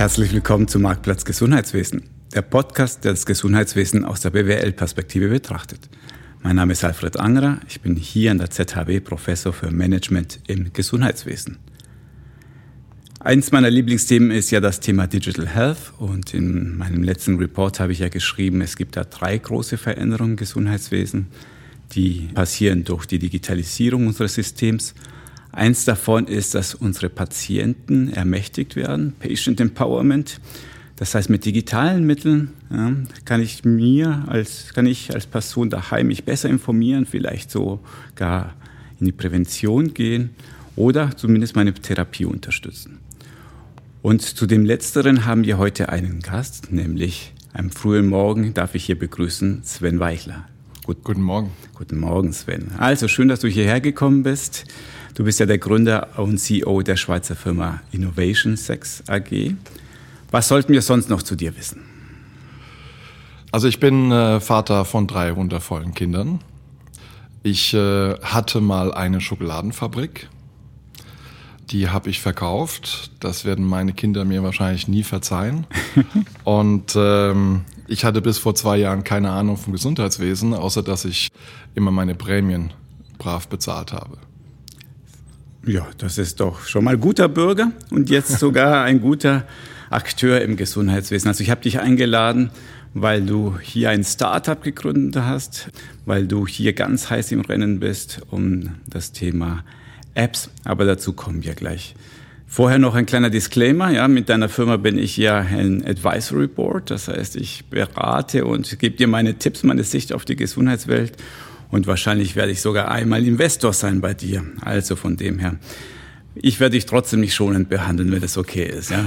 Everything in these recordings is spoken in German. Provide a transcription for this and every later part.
Herzlich willkommen zum Marktplatz Gesundheitswesen, der Podcast, der das Gesundheitswesen aus der BWL-Perspektive betrachtet. Mein Name ist Alfred Angerer, ich bin hier an der ZHW Professor für Management im Gesundheitswesen. Eins meiner Lieblingsthemen ist ja das Thema Digital Health und in meinem letzten Report habe ich ja geschrieben, es gibt da drei große Veränderungen im Gesundheitswesen, die passieren durch die Digitalisierung unseres Systems. Eins davon ist, dass unsere Patienten ermächtigt werden, Patient Empowerment. Das heißt, mit digitalen Mitteln ja, kann ich mir als, kann ich als Person daheim mich besser informieren, vielleicht sogar in die Prävention gehen oder zumindest meine Therapie unterstützen. Und zu dem Letzteren haben wir heute einen Gast, nämlich am frühen Morgen darf ich hier begrüßen Sven Weichler. Gut, guten Morgen. Guten Morgen, Sven. Also schön, dass du hierher gekommen bist. Du bist ja der Gründer und CEO der Schweizer Firma Innovation Sex AG. Was sollten wir sonst noch zu dir wissen? Also ich bin äh, Vater von drei wundervollen Kindern. Ich äh, hatte mal eine Schokoladenfabrik die habe ich verkauft. Das werden meine Kinder mir wahrscheinlich nie verzeihen. Und ähm, ich hatte bis vor zwei Jahren keine Ahnung vom Gesundheitswesen, außer dass ich immer meine Prämien brav bezahlt habe. Ja, das ist doch schon mal guter Bürger und jetzt sogar ein guter Akteur im Gesundheitswesen. Also ich habe dich eingeladen, weil du hier ein Startup gegründet hast, weil du hier ganz heiß im Rennen bist um das Thema Apps, aber dazu kommen wir gleich. Vorher noch ein kleiner Disclaimer. Ja, mit deiner Firma bin ich ja ein Advisory Board. Das heißt, ich berate und gebe dir meine Tipps, meine Sicht auf die Gesundheitswelt. Und wahrscheinlich werde ich sogar einmal Investor sein bei dir. Also von dem her. Ich werde dich trotzdem nicht schonend behandeln, wenn das okay ist. Ja?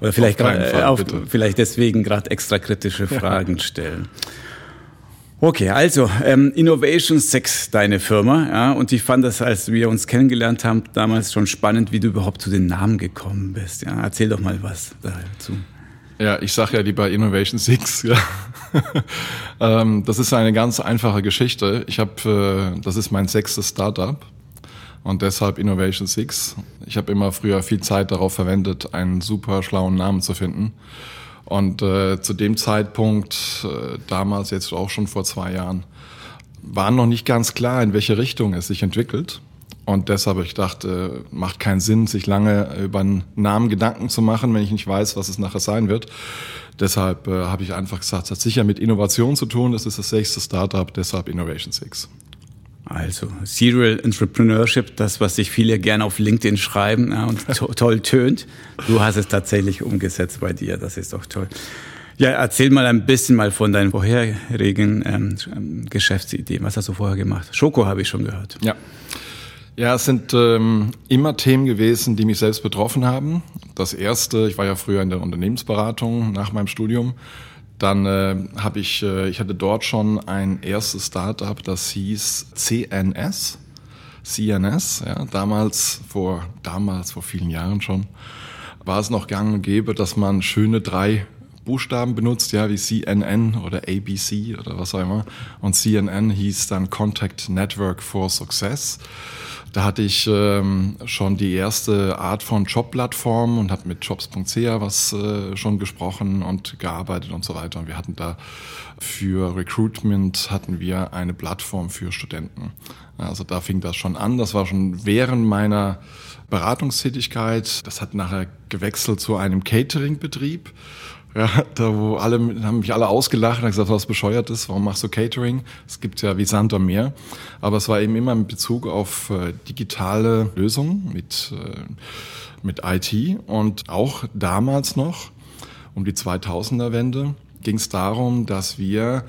Oder vielleicht, auf Fall, auf, vielleicht deswegen gerade extra kritische Fragen stellen. Okay, also ähm, Innovation 6, deine Firma, ja, und ich fand das, als wir uns kennengelernt haben, damals schon spannend, wie du überhaupt zu den Namen gekommen bist. Ja, erzähl doch mal was dazu. Ja, ich sage ja lieber Innovation 6. Ja. ähm, das ist eine ganz einfache Geschichte. Ich habe, äh, das ist mein sechstes Startup und deshalb Innovation 6. Ich habe immer früher viel Zeit darauf verwendet, einen super schlauen Namen zu finden. Und äh, zu dem Zeitpunkt, äh, damals jetzt auch schon vor zwei Jahren, war noch nicht ganz klar, in welche Richtung es sich entwickelt. Und deshalb ich dachte, macht keinen Sinn, sich lange über einen Namen Gedanken zu machen, wenn ich nicht weiß, was es nachher sein wird. Deshalb äh, habe ich einfach gesagt, es hat sicher mit Innovation zu tun. Das ist das sechste Startup, deshalb Innovation 6. Also Serial Entrepreneurship, das, was sich viele gerne auf LinkedIn schreiben ja, und to toll tönt. Du hast es tatsächlich umgesetzt bei dir, das ist doch toll. Ja, erzähl mal ein bisschen mal von deinen vorherigen ähm, Geschäftsideen. Was hast du vorher gemacht? Schoko habe ich schon gehört. Ja. Ja, es sind ähm, immer Themen gewesen, die mich selbst betroffen haben. Das erste, ich war ja früher in der Unternehmensberatung nach meinem Studium dann äh, habe ich, äh, ich hatte dort schon ein erstes Startup, das hieß CNS. CNS, ja, damals vor, damals vor vielen Jahren schon, war es noch gang und gäbe, dass man schöne drei Buchstaben benutzt, ja, wie CNN oder ABC oder was auch immer. Und CNN hieß dann Contact Network for Success. Da hatte ich ähm, schon die erste Art von Jobplattform und habe mit jobs.ch was äh, schon gesprochen und gearbeitet und so weiter. Und wir hatten da für Recruitment hatten wir eine Plattform für Studenten. Also da fing das schon an. Das war schon während meiner Beratungstätigkeit. Das hat nachher gewechselt zu einem Catering-Betrieb. Ja, da wo alle haben mich alle ausgelacht und gesagt, was bescheuert ist, warum machst du Catering? Es gibt ja wie Sand am Meer. Aber es war eben immer in Bezug auf äh, digitale Lösungen mit, äh, mit IT und auch damals noch um die 2000er Wende ging es darum, dass wir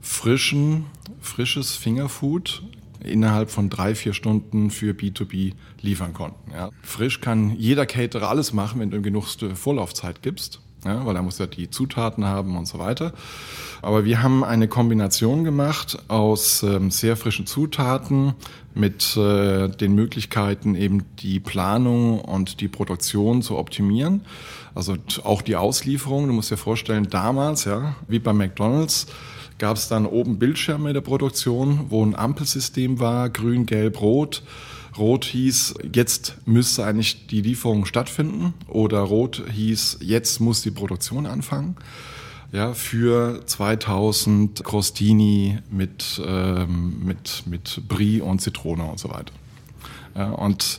frischen, frisches Fingerfood innerhalb von drei, vier Stunden für B2B liefern konnten. Ja. Frisch kann jeder Caterer alles machen, wenn du genug Vorlaufzeit gibst ja, weil er muss ja die Zutaten haben und so weiter. Aber wir haben eine Kombination gemacht aus ähm, sehr frischen Zutaten mit äh, den Möglichkeiten, eben die Planung und die Produktion zu optimieren. Also auch die Auslieferung. Du musst dir vorstellen, damals, ja, wie bei McDonald's, gab es dann oben Bildschirme der Produktion, wo ein Ampelsystem war, grün, gelb, rot Rot hieß, jetzt müsste eigentlich die Lieferung stattfinden oder Rot hieß, jetzt muss die Produktion anfangen. Ja, für 2000 Crostini mit, ähm, mit, mit Brie und Zitrone und so weiter. Ja, und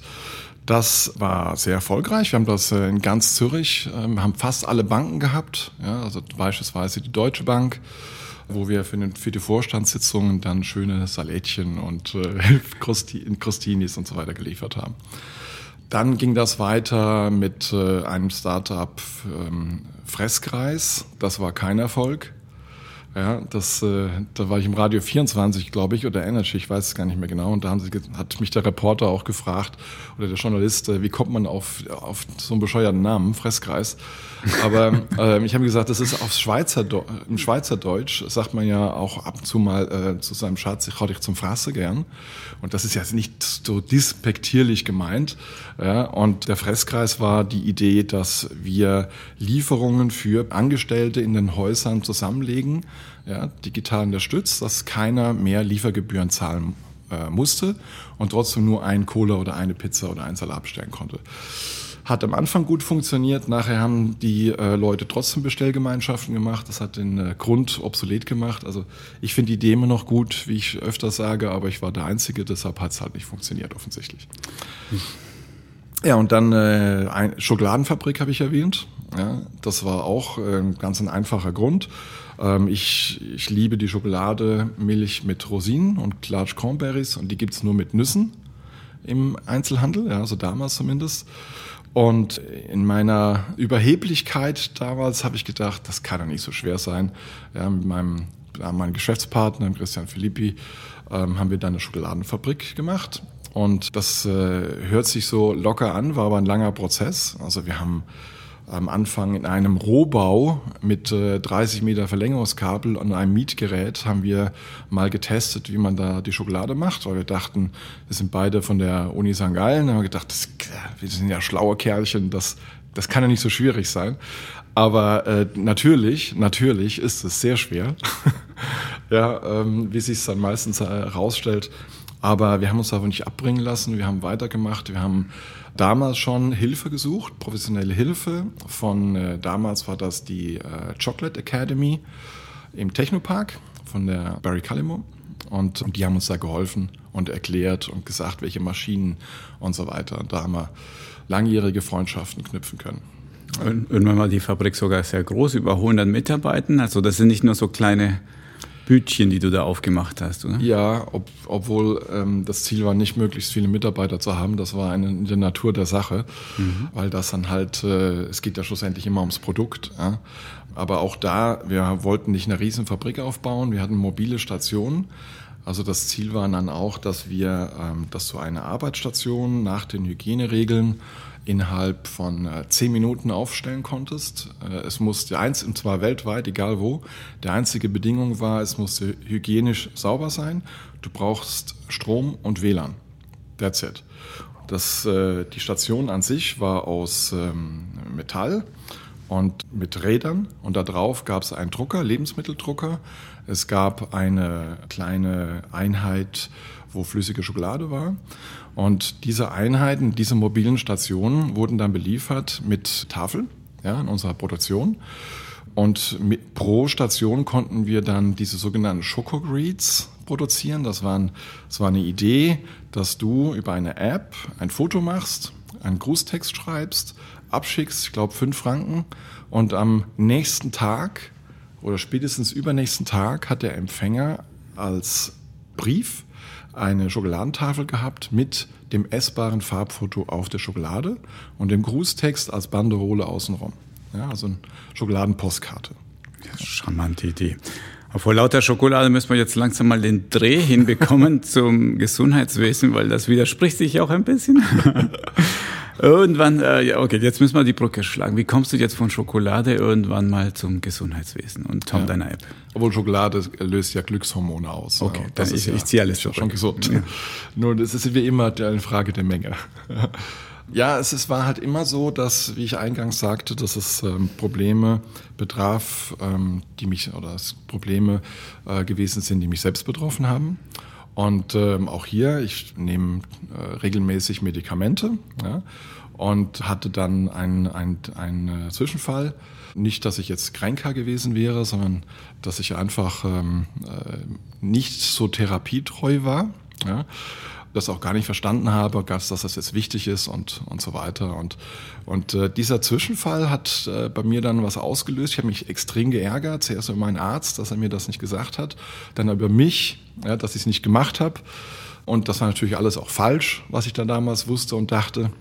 das war sehr erfolgreich. Wir haben das äh, in ganz Zürich, ähm, haben fast alle Banken gehabt, ja, also beispielsweise die Deutsche Bank, wo wir für, den, für die Vorstandssitzungen dann schöne Salätchen und äh, Crostinis und so weiter geliefert haben. Dann ging das weiter mit äh, einem Startup ähm, Fresskreis. Das war kein Erfolg. Ja, das, äh, da war ich im Radio 24, glaube ich, oder Energy, ich weiß es gar nicht mehr genau. Und da haben sie, hat mich der Reporter auch gefragt, oder der Journalist, äh, wie kommt man auf, auf so einen bescheuerten Namen, Fresskreis. Aber äh, ich habe gesagt, das ist auf Schweizer, im Schweizerdeutsch sagt man ja auch ab und zu mal äh, zu seinem Schatz, ich hau dich zum Frasse gern. Und das ist ja nicht so dispektierlich gemeint. Ja, und der Fresskreis war die Idee, dass wir Lieferungen für Angestellte in den Häusern zusammenlegen, ja, digital unterstützt, dass keiner mehr Liefergebühren zahlen äh, musste und trotzdem nur ein Cola oder eine Pizza oder ein Salat bestellen konnte. Hat am Anfang gut funktioniert, nachher haben die äh, Leute trotzdem Bestellgemeinschaften gemacht. Das hat den äh, Grund obsolet gemacht. Also ich finde die Idee immer noch gut, wie ich öfters sage, aber ich war der Einzige, deshalb hat es halt nicht funktioniert offensichtlich. Hm. Ja, und dann äh, ein Schokoladenfabrik habe ich erwähnt. Ja, das war auch äh, ganz ein einfacher Grund. Ähm, ich, ich liebe die Schokolade, Milch mit Rosinen und Large Cranberries und die gibt's nur mit Nüssen im Einzelhandel, ja, also damals zumindest. Und in meiner Überheblichkeit damals habe ich gedacht, das kann doch nicht so schwer sein. Ja, mit meinem, meinem Geschäftspartner, Christian Filippi, ähm, haben wir dann eine Schokoladenfabrik gemacht. Und das äh, hört sich so locker an, war aber ein langer Prozess. Also wir haben am Anfang in einem Rohbau mit äh, 30 Meter Verlängerungskabel und einem Mietgerät haben wir mal getestet, wie man da die Schokolade macht, weil wir dachten, wir sind beide von der Uni St. Gallen, haben wir gedacht, das, wir sind ja schlaue Kerlchen, das, das kann ja nicht so schwierig sein. Aber äh, natürlich, natürlich ist es sehr schwer, ja, ähm, wie sich es dann meistens herausstellt. Aber wir haben uns davon nicht abbringen lassen, wir haben weitergemacht, wir haben damals schon Hilfe gesucht, professionelle Hilfe. Von äh, damals war das die äh, Chocolate Academy im Technopark von der Barry Callimore. Und, und die haben uns da geholfen und erklärt und gesagt, welche Maschinen und so weiter. Und da haben wir langjährige Freundschaften knüpfen können. Irgendwann war die Fabrik sogar sehr groß, über 100 Mitarbeiter. Also das sind nicht nur so kleine Bütchen, die du da aufgemacht hast, oder? Ja, ob, obwohl ähm, das Ziel war, nicht möglichst viele Mitarbeiter zu haben. Das war eine, in der Natur der Sache, mhm. weil das dann halt, äh, es geht ja schlussendlich immer ums Produkt. Ja? Aber auch da, wir wollten nicht eine Riesenfabrik aufbauen, wir hatten mobile Stationen. Also das Ziel war dann auch, dass wir, ähm, dass so eine Arbeitsstation nach den Hygieneregeln innerhalb von äh, zehn Minuten aufstellen konntest. Äh, es musste eins, und zwar weltweit, egal wo. Die einzige Bedingung war, es musste hygienisch sauber sein. Du brauchst Strom und WLAN. That's it. Das, äh, die Station an sich war aus ähm, Metall und mit Rädern und da drauf gab es einen Drucker, Lebensmitteldrucker. Es gab eine kleine Einheit, wo flüssige Schokolade war und diese Einheiten, diese mobilen Stationen wurden dann beliefert mit Tafeln ja, in unserer Produktion. Und mit, pro Station konnten wir dann diese sogenannten Schokogreets produzieren. Das, waren, das war eine Idee, dass du über eine App ein Foto machst, einen Grußtext schreibst, abschickst, ich glaube fünf Franken, und am nächsten Tag oder spätestens übernächsten Tag hat der Empfänger als Brief eine Schokoladentafel gehabt mit dem essbaren Farbfoto auf der Schokolade und dem Grußtext als Banderole außenrum. Ja, also eine Schokoladenpostkarte. Ja, charmante Idee. Aber vor lauter Schokolade müssen wir jetzt langsam mal den Dreh hinbekommen zum Gesundheitswesen, weil das widerspricht sich auch ein bisschen. irgendwann, äh, ja, okay, jetzt müssen wir die Brücke schlagen. Wie kommst du jetzt von Schokolade irgendwann mal zum Gesundheitswesen und Tom ja. deiner App? Obwohl Schokolade löst ja Glückshormone aus. Okay, ja, das ist, ich, ja, ich ziehe alles zurück. schon gesund. Ja. Nur das ist wie immer eine Frage der Menge. Ja, es ist, war halt immer so, dass, wie ich eingangs sagte, dass es ähm, Probleme betraf, ähm, die mich, oder es Probleme äh, gewesen sind, die mich selbst betroffen haben. Und ähm, auch hier, ich nehme äh, regelmäßig Medikamente ja, und hatte dann einen, einen, einen Zwischenfall. Nicht, dass ich jetzt kränker gewesen wäre, sondern dass ich einfach ähm, äh, nicht so therapietreu war. Ja das auch gar nicht verstanden habe, dass das jetzt wichtig ist und, und so weiter. Und, und äh, dieser Zwischenfall hat äh, bei mir dann was ausgelöst. Ich habe mich extrem geärgert, zuerst über meinen Arzt, dass er mir das nicht gesagt hat, dann über mich, ja, dass ich es nicht gemacht habe. Und das war natürlich alles auch falsch, was ich da damals wusste und dachte.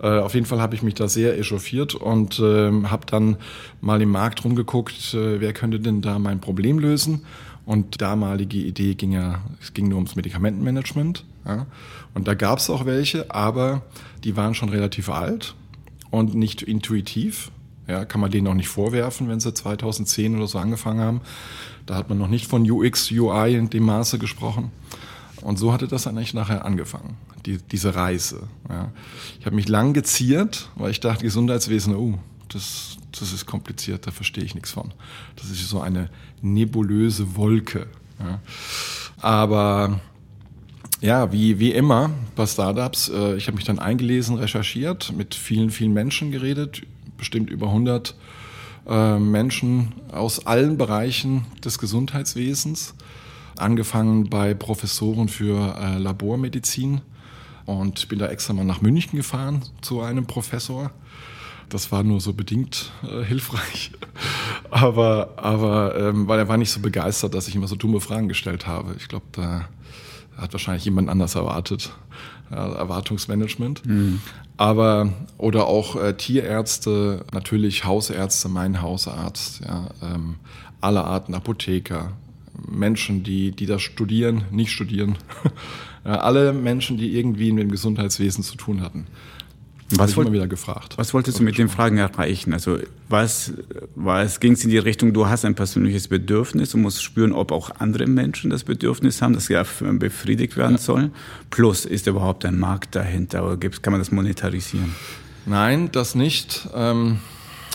Äh, auf jeden Fall habe ich mich da sehr echauffiert und äh, habe dann mal im Markt rumgeguckt, äh, wer könnte denn da mein Problem lösen. Und damalige Idee ging ja, es ging nur ums Medikamentenmanagement. Ja. Und da gab es auch welche, aber die waren schon relativ alt und nicht intuitiv. Ja, kann man denen auch nicht vorwerfen, wenn sie 2010 oder so angefangen haben. Da hat man noch nicht von UX, UI in dem Maße gesprochen. Und so hatte das eigentlich nachher angefangen, die, diese Reise. Ja. Ich habe mich lang geziert, weil ich dachte, Gesundheitswesen, oh, das, das ist kompliziert, da verstehe ich nichts von. Das ist so eine nebulöse Wolke. Ja. Aber ja, wie, wie immer bei Startups, äh, ich habe mich dann eingelesen, recherchiert, mit vielen, vielen Menschen geredet, bestimmt über 100 äh, Menschen aus allen Bereichen des Gesundheitswesens, angefangen bei Professoren für äh, Labormedizin und bin da extra mal nach München gefahren zu einem Professor das war nur so bedingt äh, hilfreich. aber aber ähm, weil er war nicht so begeistert, dass ich immer so dumme Fragen gestellt habe. Ich glaube, da hat wahrscheinlich jemand anders erwartet. Erwartungsmanagement. Mhm. Aber oder auch äh, Tierärzte, natürlich Hausärzte, mein Hausarzt, ja, ähm, alle Arten Apotheker, Menschen, die, die das studieren, nicht studieren. ja, alle Menschen, die irgendwie mit dem Gesundheitswesen zu tun hatten. Was, wollt, wieder gefragt. was wolltest du mit den Fragen erreichen? Also was, was ging es in die Richtung, du hast ein persönliches Bedürfnis und musst spüren, ob auch andere Menschen das Bedürfnis haben, das ja befriedigt werden ja. soll. Plus, ist überhaupt ein Markt dahinter oder gibt's, kann man das monetarisieren? Nein, das nicht, ähm,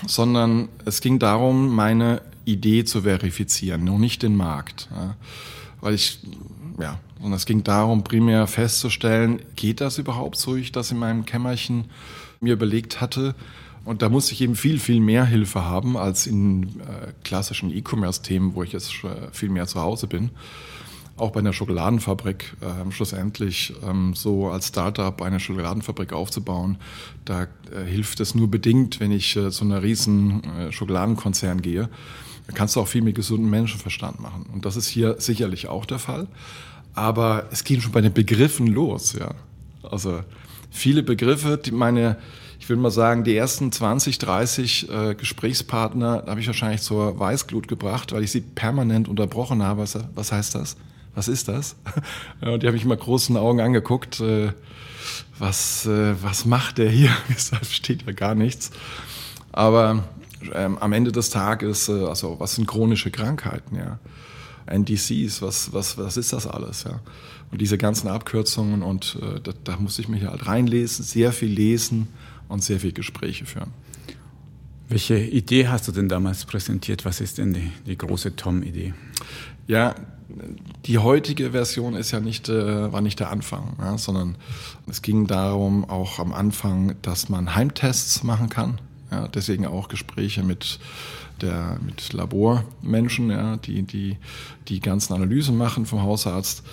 sondern es ging darum, meine Idee zu verifizieren, nur nicht den Markt. Ja. Weil ich ja, und es ging darum, primär festzustellen, geht das überhaupt so, wie ich das in meinem Kämmerchen mir überlegt hatte. Und da musste ich eben viel, viel mehr Hilfe haben als in äh, klassischen E-Commerce-Themen, wo ich jetzt äh, viel mehr zu Hause bin. Auch bei einer Schokoladenfabrik äh, schlussendlich ähm, so als Startup eine Schokoladenfabrik aufzubauen, da äh, hilft es nur bedingt, wenn ich äh, zu einer riesen äh, Schokoladenkonzern gehe. Da kannst du auch viel mit gesundem Menschenverstand machen. Und das ist hier sicherlich auch der Fall. Aber es ging schon bei den Begriffen los, ja. Also viele Begriffe, die meine, ich will mal sagen, die ersten 20, 30 äh, Gesprächspartner habe ich wahrscheinlich zur Weißglut gebracht, weil ich sie permanent unterbrochen habe. Was, was heißt das? Was ist das? Und die habe ich immer großen Augen angeguckt. Äh, was, äh, was macht der hier? Deshalb steht ja gar nichts. Aber ähm, am Ende des Tages, äh, also was sind chronische Krankheiten, ja? NDCs, was, was, was ist das alles, ja? Und diese ganzen Abkürzungen und äh, da, da musste ich mich halt reinlesen, sehr viel lesen und sehr viel Gespräche führen. Welche Idee hast du denn damals präsentiert? Was ist denn die, die große Tom-Idee? Ja, die heutige Version ist ja nicht, äh, war nicht der Anfang, ja, sondern es ging darum, auch am Anfang, dass man Heimtests machen kann. Ja, deswegen auch Gespräche mit, der, mit Labormenschen, ja, die, die die ganzen Analysen machen vom Hausarzt,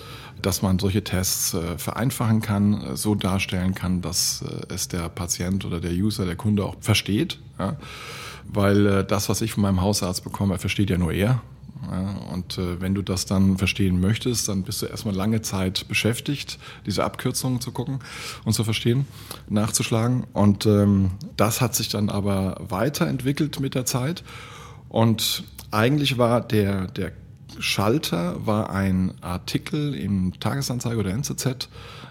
dass man solche Tests äh, vereinfachen kann, äh, so darstellen kann, dass äh, es der Patient oder der User, der Kunde auch versteht. Ja. Weil äh, das, was ich von meinem Hausarzt bekomme, versteht ja nur er. Ja, und äh, wenn du das dann verstehen möchtest, dann bist du erstmal lange Zeit beschäftigt, diese Abkürzungen zu gucken und zu verstehen, nachzuschlagen. Und ähm, das hat sich dann aber weiterentwickelt mit der Zeit. Und eigentlich war der, der Schalter war ein Artikel im Tagesanzeiger oder NZZ,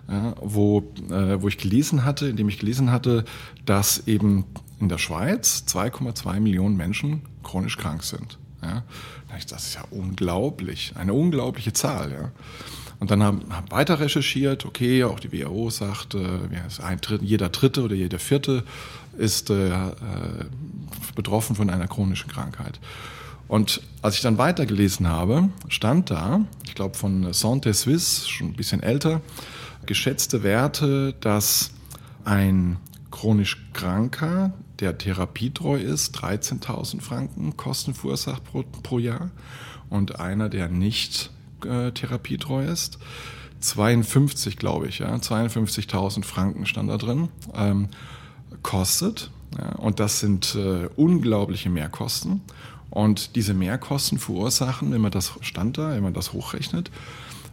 ja, wo, äh, wo ich gelesen hatte, in dem ich gelesen hatte, dass eben in der Schweiz 2,2 Millionen Menschen chronisch krank sind. Ja. Das ist ja unglaublich, eine unglaubliche Zahl. Ja. Und dann haben, haben weiter recherchiert, okay, auch die WHO sagt, äh, ein jeder Dritte oder jeder Vierte ist äh, betroffen von einer chronischen Krankheit. Und als ich dann weitergelesen habe, stand da, ich glaube von Santé Suisse, schon ein bisschen älter, geschätzte Werte, dass ein chronisch Kranker, der therapietreu ist, 13.000 Franken Kosten verursacht pro, pro, Jahr und einer, der nicht äh, therapietreu ist, 52, glaube ich, ja, 52.000 Franken stand da drin, ähm, kostet. Und das sind äh, unglaubliche Mehrkosten. Und diese Mehrkosten verursachen, wenn man das stand da, wenn man das hochrechnet,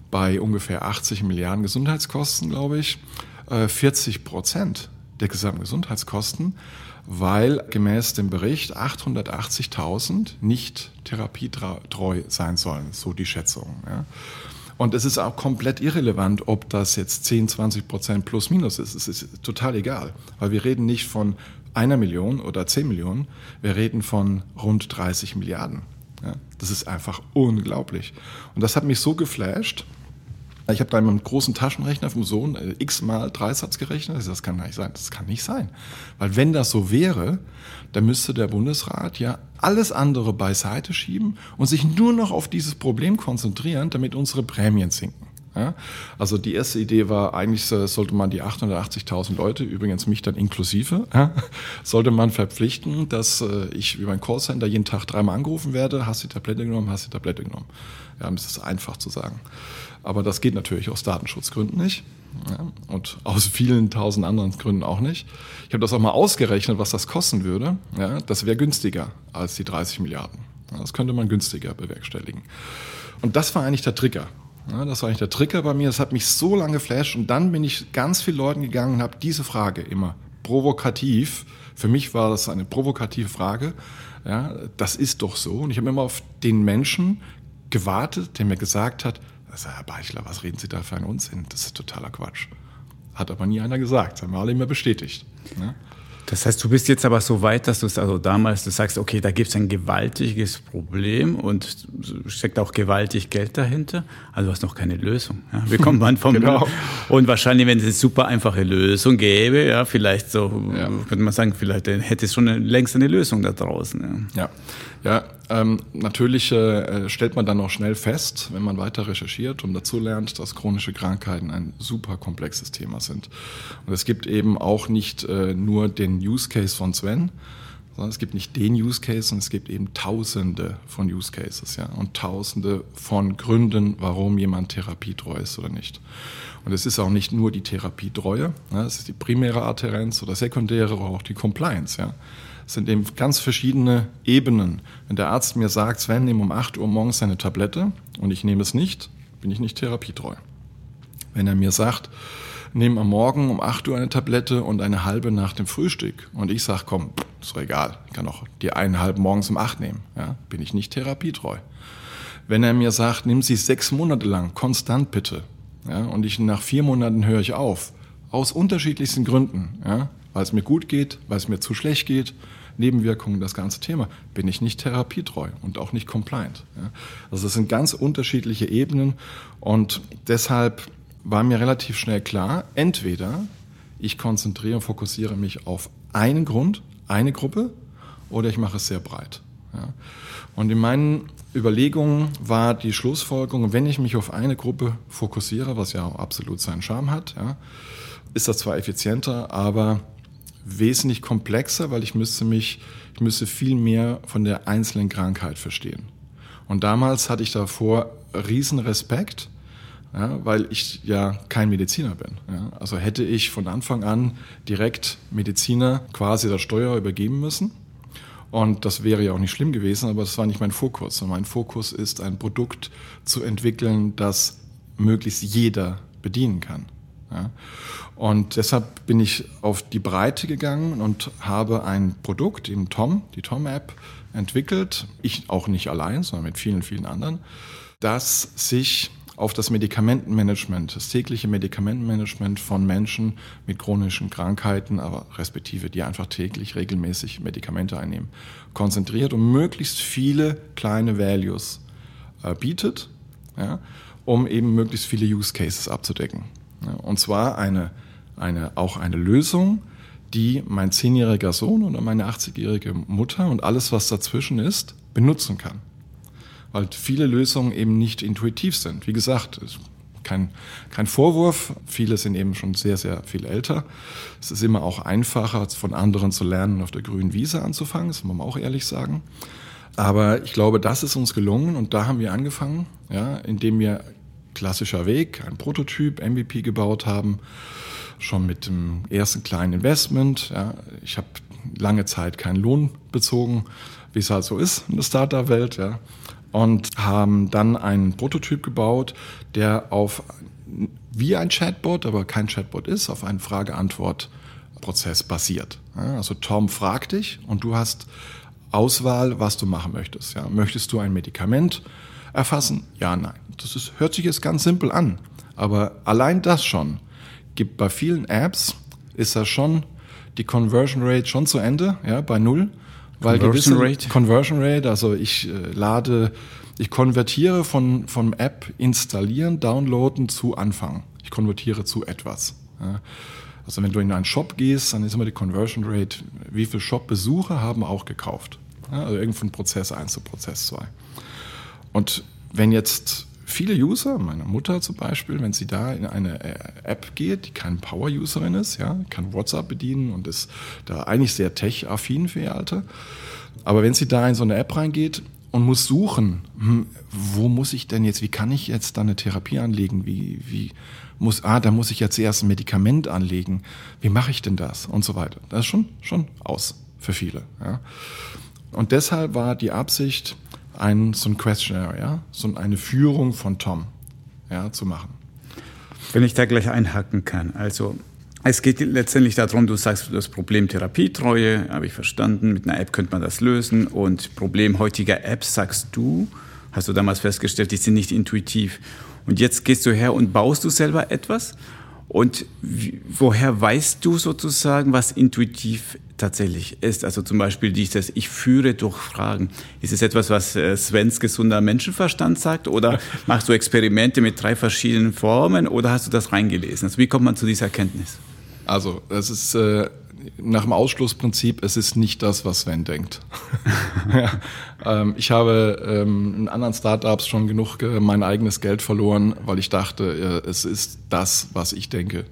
bei ungefähr 80 Milliarden Gesundheitskosten, glaube ich, 40 äh, Prozent der gesamten Gesundheitskosten, weil gemäß dem Bericht 880.000 nicht therapietreu sein sollen, so die Schätzung. Ja. Und es ist auch komplett irrelevant, ob das jetzt 10, 20 Prozent plus minus ist. Es ist total egal, weil wir reden nicht von einer Million oder zehn Millionen, wir reden von rund 30 Milliarden. Ja, das ist einfach unglaublich. Und das hat mich so geflasht. Ich habe da mit einem großen Taschenrechner vom Sohn äh, x-mal Dreisatz gerechnet. Das kann nicht sein. Das kann nicht sein. Weil wenn das so wäre, dann müsste der Bundesrat ja alles andere beiseite schieben und sich nur noch auf dieses Problem konzentrieren, damit unsere Prämien sinken. Ja? Also die erste Idee war, eigentlich sollte man die 880.000 Leute, übrigens mich dann inklusive, ja, sollte man verpflichten, dass äh, ich über ein Callcenter jeden Tag dreimal angerufen werde, hast die Tablette genommen, hast die Tablette genommen. Ja, das ist einfach zu sagen. Aber das geht natürlich aus Datenschutzgründen nicht. Ja, und aus vielen tausend anderen Gründen auch nicht. Ich habe das auch mal ausgerechnet, was das kosten würde. Ja, das wäre günstiger als die 30 Milliarden. Das könnte man günstiger bewerkstelligen. Und das war eigentlich der Trigger. Ja, das war eigentlich der Trigger bei mir. Das hat mich so lange geflasht. Und dann bin ich ganz vielen Leuten gegangen und habe diese Frage immer provokativ. Für mich war das eine provokative Frage. Ja, das ist doch so. Und ich habe immer auf den Menschen gewartet, der mir gesagt hat, Herr Beichler, was reden Sie da für einen Unsinn? Das ist totaler Quatsch. Hat aber nie einer gesagt, das haben wir alle immer bestätigt. Ne? Das heißt, du bist jetzt aber so weit, dass du es also damals, du sagst, okay, da gibt es ein gewaltiges Problem und steckt auch gewaltig Geld dahinter. Also du hast noch keine Lösung. Ja? Wie kommt man vom genau. Und wahrscheinlich, wenn es eine super einfache Lösung gäbe, ja, vielleicht so, ja. könnte man sagen, vielleicht hätte es schon längst eine Lösung da draußen. Ja, ja, ja ähm, natürlich äh, stellt man dann auch schnell fest, wenn man weiter recherchiert und dazu lernt, dass chronische Krankheiten ein super komplexes Thema sind. Und es gibt eben auch nicht äh, nur den Use Case von Sven, sondern es gibt nicht den Use Case, sondern es gibt eben Tausende von Use Cases, ja, und Tausende von Gründen, warum jemand therapietreu ist oder nicht. Und es ist auch nicht nur die Therapietreue, ja, es ist die primäre Adherenz oder sekundäre oder auch die Compliance, ja. Sind eben ganz verschiedene Ebenen. Wenn der Arzt mir sagt, Sven, nimm um 8 Uhr morgens seine Tablette und ich nehme es nicht, bin ich nicht therapietreu. Wenn er mir sagt, nehme am Morgen um 8 Uhr eine Tablette und eine halbe nach dem Frühstück. Und ich sage, komm, ist doch egal, ich kann auch die eineinhalb morgens um 8 nehmen. Ja, bin ich nicht therapietreu. Wenn er mir sagt, nimm sie sechs Monate lang, konstant bitte. Ja, und ich nach vier Monaten höre ich auf. Aus unterschiedlichsten Gründen. Ja, weil es mir gut geht, weil es mir zu schlecht geht, Nebenwirkungen, das ganze Thema, bin ich nicht therapietreu und auch nicht compliant. Ja. Also das sind ganz unterschiedliche Ebenen und deshalb war mir relativ schnell klar, entweder ich konzentriere und fokussiere mich auf einen Grund, eine Gruppe, oder ich mache es sehr breit. Ja. Und in meinen Überlegungen war die Schlussfolgerung, wenn ich mich auf eine Gruppe fokussiere, was ja absolut seinen Charme hat, ja, ist das zwar effizienter, aber wesentlich komplexer, weil ich müsste mich, ich müsste viel mehr von der einzelnen Krankheit verstehen. Und damals hatte ich davor riesen Respekt, ja, weil ich ja kein Mediziner bin. Ja. Also hätte ich von Anfang an direkt Mediziner quasi der Steuer übergeben müssen. Und das wäre ja auch nicht schlimm gewesen, aber das war nicht mein Fokus. Und mein Fokus ist, ein Produkt zu entwickeln, das möglichst jeder bedienen kann. Ja. Und deshalb bin ich auf die Breite gegangen und habe ein Produkt, in Tom, die Tom-App, entwickelt. Ich auch nicht allein, sondern mit vielen, vielen anderen, das sich auf das Medikamentenmanagement, das tägliche Medikamentenmanagement von Menschen mit chronischen Krankheiten, aber respektive die einfach täglich regelmäßig Medikamente einnehmen, konzentriert und möglichst viele kleine Values äh, bietet, ja, um eben möglichst viele Use Cases abzudecken. Und zwar eine, eine, auch eine Lösung, die mein zehnjähriger Sohn oder meine 80-jährige Mutter und alles, was dazwischen ist, benutzen kann. Weil viele Lösungen eben nicht intuitiv sind. Wie gesagt, kein, kein Vorwurf. Viele sind eben schon sehr, sehr viel älter. Es ist immer auch einfacher, von anderen zu lernen, auf der grünen Wiese anzufangen, das muss man auch ehrlich sagen. Aber ich glaube, das ist uns gelungen und da haben wir angefangen, ja, indem wir klassischer Weg, ein Prototyp, MVP gebaut haben, schon mit dem ersten kleinen Investment. Ja. Ich habe lange Zeit keinen Lohn bezogen, wie es halt so ist in der Startup-Welt. Ja und haben dann einen Prototyp gebaut, der auf wie ein Chatbot, aber kein Chatbot ist, auf einen Frage-Antwort-Prozess basiert. Also Tom fragt dich und du hast Auswahl, was du machen möchtest. Ja, möchtest du ein Medikament erfassen? Ja, nein. Das ist, hört sich jetzt ganz simpel an. Aber allein das schon gibt bei vielen Apps ist das schon die Conversion Rate schon zu Ende, ja, bei null. Weil Conversion Rate? Conversion Rate, also ich äh, lade, ich konvertiere von, von App installieren, downloaden zu Anfang. Ich konvertiere zu etwas. Ja. Also wenn du in einen Shop gehst, dann ist immer die Conversion Rate, wie viele Shop-Besucher haben auch gekauft. Ja, also irgend von Prozess 1 zu Prozess 2. Und wenn jetzt viele User, meine Mutter zum Beispiel, wenn sie da in eine äh, App geht, die kein Power-Userin ist, ja, kann WhatsApp bedienen und ist da eigentlich sehr tech-affin für ihr Alter. Aber wenn sie da in so eine App reingeht und muss suchen, hm, wo muss ich denn jetzt, wie kann ich jetzt da eine Therapie anlegen, wie, wie muss, ah, da muss ich ja zuerst ein Medikament anlegen, wie mache ich denn das und so weiter. Das ist schon, schon aus für viele. Ja. Und deshalb war die Absicht, ein, so ein Questionnaire, ja, so eine Führung von Tom ja, zu machen. Wenn ich da gleich einhaken kann, also es geht letztendlich darum, du sagst, das Problem Therapietreue, habe ich verstanden, mit einer App könnte man das lösen. Und Problem heutiger Apps sagst du, hast du damals festgestellt, die sind nicht intuitiv. Und jetzt gehst du her und baust du selber etwas und wie, woher weißt du sozusagen, was intuitiv tatsächlich ist? Also zum Beispiel dieses Ich führe durch Fragen. Ist es etwas, was äh, Svens gesunder Menschenverstand sagt? Oder machst du Experimente mit drei verschiedenen Formen? Oder hast du das reingelesen? Also wie kommt man zu dieser Erkenntnis? Also es ist äh, nach dem Ausschlussprinzip, es ist nicht das, was Sven denkt. ja, ähm, ich habe ähm, in anderen Startups schon genug äh, mein eigenes Geld verloren, weil ich dachte, äh, es ist das, was ich denke.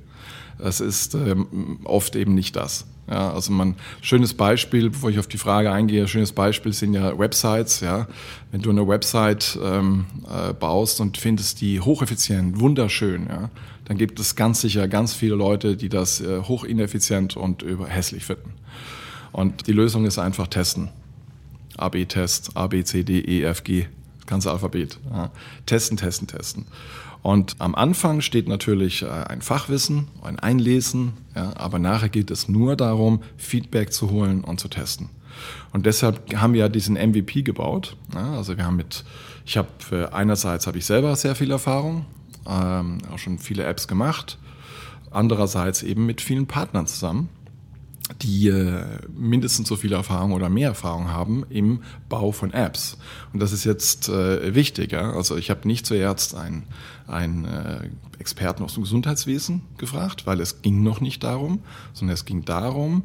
Es ist ähm, oft eben nicht das. Ja, also man, schönes Beispiel, bevor ich auf die Frage eingehe, schönes Beispiel sind ja Websites, ja. Wenn du eine Website ähm, äh, baust und findest die hocheffizient, wunderschön, ja, dann gibt es ganz sicher ganz viele Leute, die das äh, hochineffizient und über hässlich finden. Und die Lösung ist einfach testen. AB-Test, A, B, C, D, E, F, G, das ganze Alphabet. Ja. Testen, testen, testen. Und am Anfang steht natürlich äh, ein Fachwissen, ein Einlesen, ja, aber nachher geht es nur darum, Feedback zu holen und zu testen. Und deshalb haben wir ja diesen MVP gebaut. Ja, also wir haben mit, ich habe einerseits habe ich selber sehr viel Erfahrung, ähm, auch schon viele Apps gemacht. Andererseits eben mit vielen Partnern zusammen, die äh, mindestens so viel Erfahrung oder mehr Erfahrung haben im Bau von Apps. Und das ist jetzt äh, wichtig. Ja? Also ich habe nicht zuerst einen, einen äh, Experten aus dem Gesundheitswesen gefragt, weil es ging noch nicht darum, sondern es ging darum,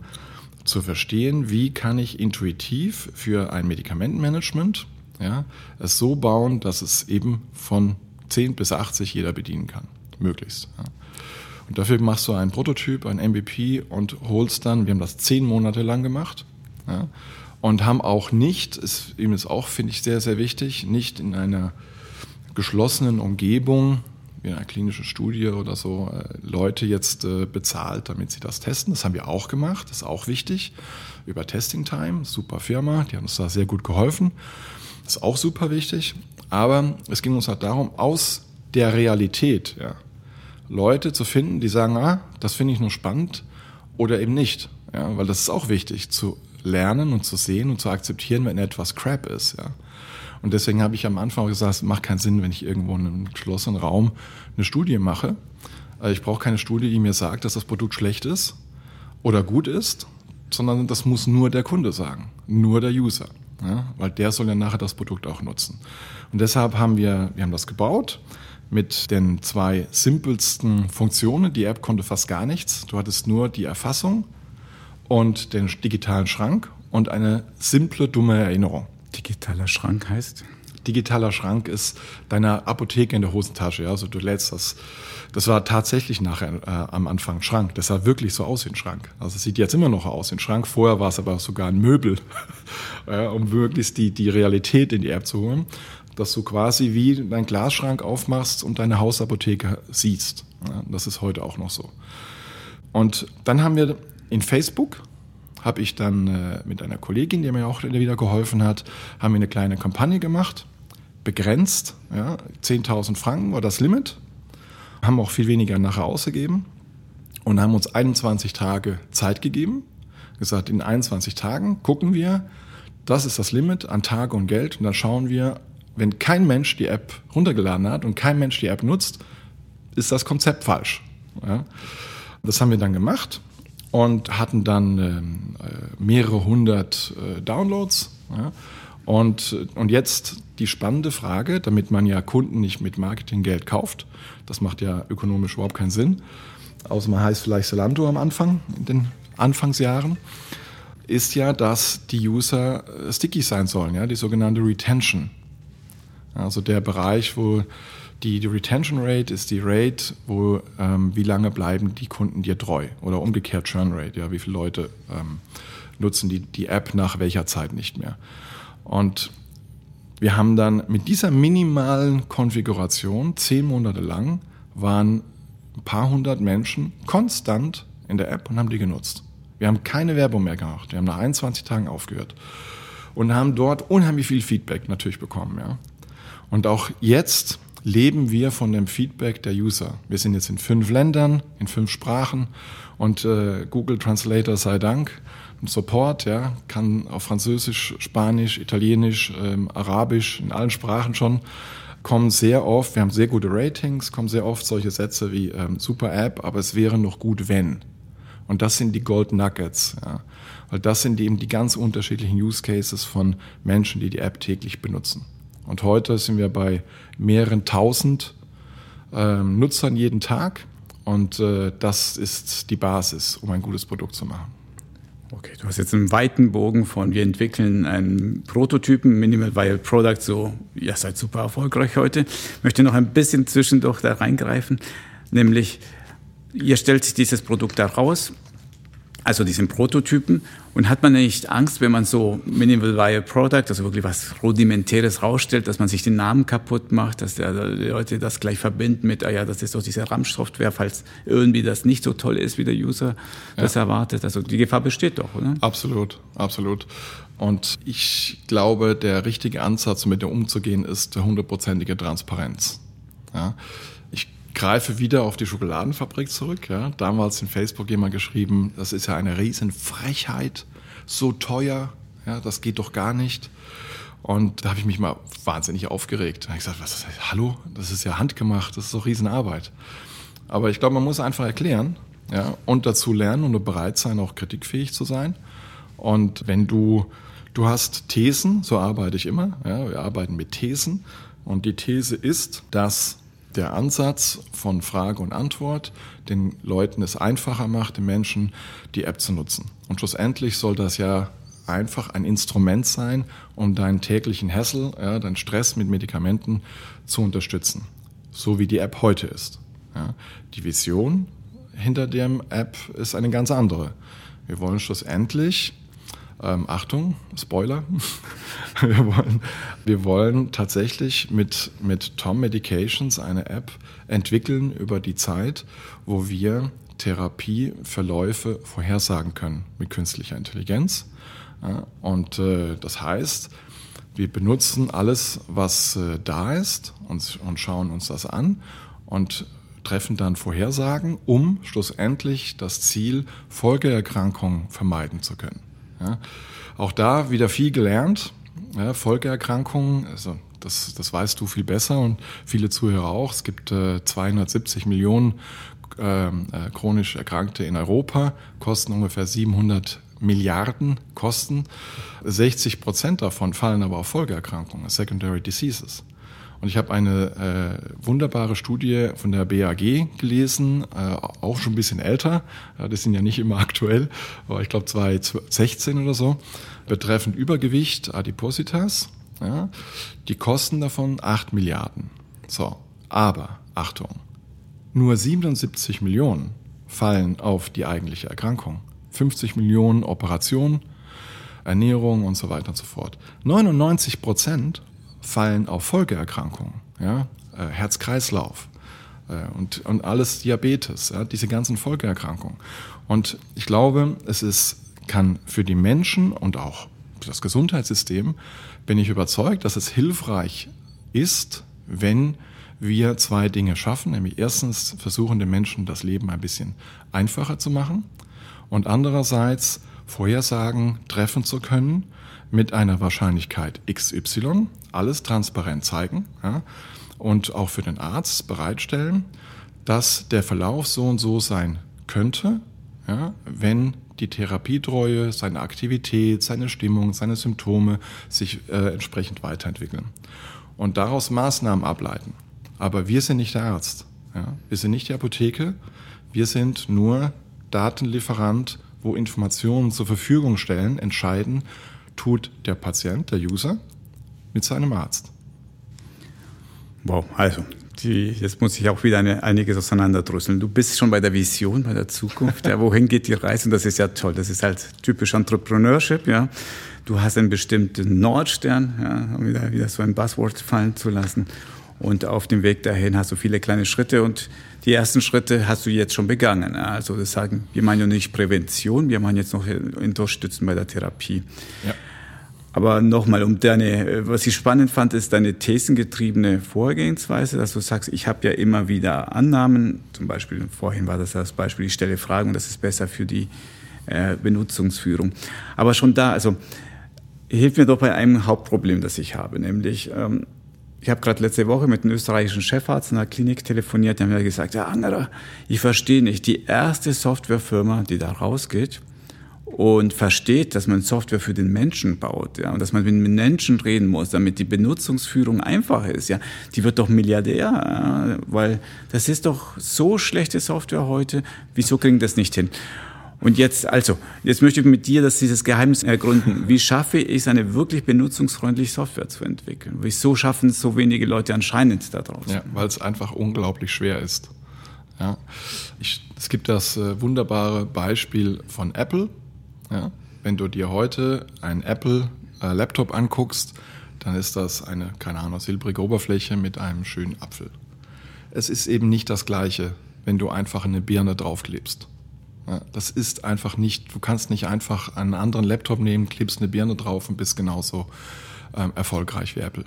zu verstehen, wie kann ich intuitiv für ein Medikamentenmanagement ja, es so bauen, dass es eben von 10 bis 80 jeder bedienen kann, möglichst. Ja. Und dafür machst du einen Prototyp, ein MVP und holst dann, wir haben das zehn Monate lang gemacht ja, und haben auch nicht, ist ihm ist auch, finde ich, sehr, sehr wichtig, nicht in einer geschlossenen Umgebung, wie eine klinische Studie oder so, äh, Leute jetzt äh, bezahlt, damit sie das testen. Das haben wir auch gemacht, das ist auch wichtig. Über Testing Time, super Firma, die haben uns da sehr gut geholfen. Ist auch super wichtig. Aber es ging uns halt darum, aus der Realität ja, Leute zu finden, die sagen, ah, das finde ich nur spannend oder eben nicht. Ja, weil das ist auch wichtig, zu lernen und zu sehen und zu akzeptieren, wenn etwas Crap ist. Ja. Und deswegen habe ich am Anfang gesagt, es macht keinen Sinn, wenn ich irgendwo in einem geschlossenen Raum eine Studie mache. Also ich brauche keine Studie, die mir sagt, dass das Produkt schlecht ist oder gut ist, sondern das muss nur der Kunde sagen, nur der User. Ja, weil der soll ja nachher das Produkt auch nutzen. Und deshalb haben wir, wir haben das gebaut mit den zwei simpelsten Funktionen. Die App konnte fast gar nichts. Du hattest nur die Erfassung und den digitalen Schrank und eine simple, dumme Erinnerung. digitaler Schrank heißt? digitaler Schrank ist deine Apotheke in der Hosentasche. Ja? Also du lädst das. Das war tatsächlich nachher äh, am Anfang Schrank. Das sah wirklich so aus wie ein Schrank. Also es sieht jetzt immer noch aus wie ein Schrank. Vorher war es aber sogar ein Möbel, ja, um möglichst die, die Realität in die App zu holen. Dass du quasi wie deinen Glasschrank aufmachst und deine Hausapotheke siehst. Das ist heute auch noch so. Und dann haben wir in Facebook habe ich dann äh, mit einer Kollegin, die mir auch wieder geholfen hat, haben wir eine kleine Kampagne gemacht begrenzt. Ja, 10.000 Franken war das Limit. Haben auch viel weniger nachher ausgegeben und haben uns 21 Tage Zeit gegeben. Gesagt, in 21 Tagen gucken wir, das ist das Limit an Tage und Geld. Und dann schauen wir, wenn kein Mensch die App runtergeladen hat und kein Mensch die App nutzt, ist das Konzept falsch. Ja. Das haben wir dann gemacht und hatten dann ähm, äh, mehrere hundert äh, Downloads. Ja. Und, und jetzt die spannende Frage, damit man ja Kunden nicht mit Marketinggeld kauft, das macht ja ökonomisch überhaupt keinen Sinn, außer man heißt vielleicht Zalando am Anfang, in den Anfangsjahren, ist ja, dass die User äh, sticky sein sollen, ja, die sogenannte Retention. Also der Bereich, wo die, die Retention Rate ist die Rate, wo ähm, wie lange bleiben die Kunden dir treu oder umgekehrt Churn Rate, ja, wie viele Leute ähm, nutzen die, die App nach welcher Zeit nicht mehr. Und wir haben dann mit dieser minimalen Konfiguration zehn Monate lang waren ein paar hundert Menschen konstant in der App und haben die genutzt. Wir haben keine Werbung mehr gemacht. Wir haben nach 21 Tagen aufgehört und haben dort unheimlich viel Feedback natürlich bekommen. Ja. Und auch jetzt leben wir von dem Feedback der User. Wir sind jetzt in fünf Ländern, in fünf Sprachen und äh, Google Translator sei Dank Support, ja, kann auf Französisch, Spanisch, Italienisch, ähm, Arabisch, in allen Sprachen schon, kommen sehr oft, wir haben sehr gute Ratings, kommen sehr oft solche Sätze wie ähm, super App, aber es wäre noch gut, wenn. Und das sind die Gold Nuggets, ja. Weil das sind eben die ganz unterschiedlichen Use Cases von Menschen, die die App täglich benutzen. Und heute sind wir bei mehreren tausend ähm, Nutzern jeden Tag. Und äh, das ist die Basis, um ein gutes Produkt zu machen. Okay, du hast jetzt einen weiten Bogen von, wir entwickeln einen Prototypen, Minimal Viable Product, so, ihr seid super erfolgreich heute. Ich möchte noch ein bisschen zwischendurch da reingreifen, nämlich, ihr stellt dieses Produkt da raus, also diesen Prototypen. Und hat man nicht Angst, wenn man so Minimal Viable Product, also wirklich was Rudimentäres rausstellt, dass man sich den Namen kaputt macht, dass die Leute das gleich verbinden mit, ah ja, das ist doch diese RAM-Software, falls irgendwie das nicht so toll ist, wie der User das ja. erwartet. Also die Gefahr besteht doch, oder? Absolut, absolut. Und ich glaube, der richtige Ansatz, mit dem umzugehen, ist hundertprozentige Transparenz. Ja? Greife wieder auf die Schokoladenfabrik zurück. Ja. Damals in Facebook jemand geschrieben, das ist ja eine Riesenfrechheit, so teuer, ja, das geht doch gar nicht. Und da habe ich mich mal wahnsinnig aufgeregt. Da habe ich gesagt, was? Hallo, das ist ja handgemacht, das ist doch Riesenarbeit. Aber ich glaube, man muss einfach erklären ja, und dazu lernen und bereit sein, auch kritikfähig zu sein. Und wenn du, du hast Thesen, so arbeite ich immer, ja, wir arbeiten mit Thesen. Und die These ist, dass der Ansatz von Frage und Antwort den Leuten es einfacher macht, den Menschen die App zu nutzen. Und schlussendlich soll das ja einfach ein Instrument sein, um deinen täglichen Hassel, ja, deinen Stress mit Medikamenten zu unterstützen. So wie die App heute ist. Ja. Die Vision hinter der App ist eine ganz andere. Wir wollen schlussendlich ähm, Achtung, Spoiler. wir, wollen, wir wollen tatsächlich mit, mit Tom Medications eine App entwickeln über die Zeit, wo wir Therapieverläufe vorhersagen können mit künstlicher Intelligenz. Ja, und äh, das heißt, wir benutzen alles, was äh, da ist und, und schauen uns das an und treffen dann Vorhersagen, um schlussendlich das Ziel Folgeerkrankungen vermeiden zu können. Ja. Auch da wieder viel gelernt. Ja, Folgeerkrankungen, also das, das weißt du viel besser und viele Zuhörer auch. Es gibt äh, 270 Millionen ähm, äh, chronisch Erkrankte in Europa, kosten ungefähr 700 Milliarden Kosten. 60 Prozent davon fallen aber auf Folgeerkrankungen, Secondary Diseases. Und ich habe eine äh, wunderbare Studie von der BAG gelesen, äh, auch schon ein bisschen älter, ja, das sind ja nicht immer aktuell, aber ich glaube 2016 oder so, betreffend Übergewicht, Adipositas. Ja, die Kosten davon 8 Milliarden. So, aber Achtung, nur 77 Millionen fallen auf die eigentliche Erkrankung. 50 Millionen Operationen, Ernährung und so weiter und so fort. 99 Prozent fallen auf Folgeerkrankungen, ja, äh, Herz-Kreislauf äh, und, und alles Diabetes, ja, diese ganzen Folgeerkrankungen. Und ich glaube, es ist, kann für die Menschen und auch das Gesundheitssystem, bin ich überzeugt, dass es hilfreich ist, wenn wir zwei Dinge schaffen, nämlich erstens versuchen den Menschen das Leben ein bisschen einfacher zu machen und andererseits Vorhersagen treffen zu können mit einer Wahrscheinlichkeit XY, alles transparent zeigen ja, und auch für den Arzt bereitstellen, dass der Verlauf so und so sein könnte, ja, wenn die Therapietreue, seine Aktivität, seine Stimmung, seine Symptome sich äh, entsprechend weiterentwickeln. Und daraus Maßnahmen ableiten. Aber wir sind nicht der Arzt. Ja? Wir sind nicht die Apotheke. Wir sind nur Datenlieferant, wo Informationen zur Verfügung stellen, entscheiden, tut der Patient, der User, mit seinem Arzt. Wow, also die, jetzt muss ich auch wieder eine, einiges auseinanderdrüsseln. Du bist schon bei der Vision, bei der Zukunft. Ja, wohin geht die Reise? Und das ist ja toll. Das ist halt typisch Entrepreneurship. Ja. Du hast einen bestimmten Nordstern, ja, um wieder, wieder so ein Buzzword fallen zu lassen. Und auf dem Weg dahin hast du viele kleine Schritte und die ersten Schritte hast du jetzt schon begangen. Also das sagen, wir meinen ja nicht Prävention, wir meinen jetzt noch Unterstützen bei der Therapie. Ja. Aber nochmal, um deine, was ich spannend fand, ist deine thesengetriebene Vorgehensweise, dass du sagst, ich habe ja immer wieder Annahmen, zum Beispiel vorhin war das das Beispiel, ich stelle Fragen und das ist besser für die äh, Benutzungsführung. Aber schon da, also hilf mir doch bei einem Hauptproblem, das ich habe, nämlich ähm, ich habe gerade letzte Woche mit einem österreichischen Chefarzt in der Klinik telefoniert, der mir gesagt, ja Anderer, ich verstehe nicht, die erste Softwarefirma, die da rausgeht und versteht, dass man Software für den Menschen baut, ja, und dass man mit Menschen reden muss, damit die Benutzungsführung einfach ist, ja, die wird doch Milliardär, ja, weil das ist doch so schlechte Software heute, wieso kriegen das nicht hin? Und jetzt, also, jetzt möchte ich mit dir dass dieses Geheimnis ergründen. Wie schaffe ich es, eine wirklich benutzungsfreundliche Software zu entwickeln? Wieso schaffen es so wenige Leute anscheinend da draußen? Ja, weil es einfach unglaublich schwer ist. Ja, ich, es gibt das äh, wunderbare Beispiel von Apple. Ja, wenn du dir heute einen Apple äh, anguckst, dann ist das eine, keine Ahnung, silbrige Oberfläche mit einem schönen Apfel. Es ist eben nicht das Gleiche, wenn du einfach eine Birne draufklebst. Das ist einfach nicht, du kannst nicht einfach einen anderen Laptop nehmen, klebst eine Birne drauf und bist genauso ähm, erfolgreich wie Apple.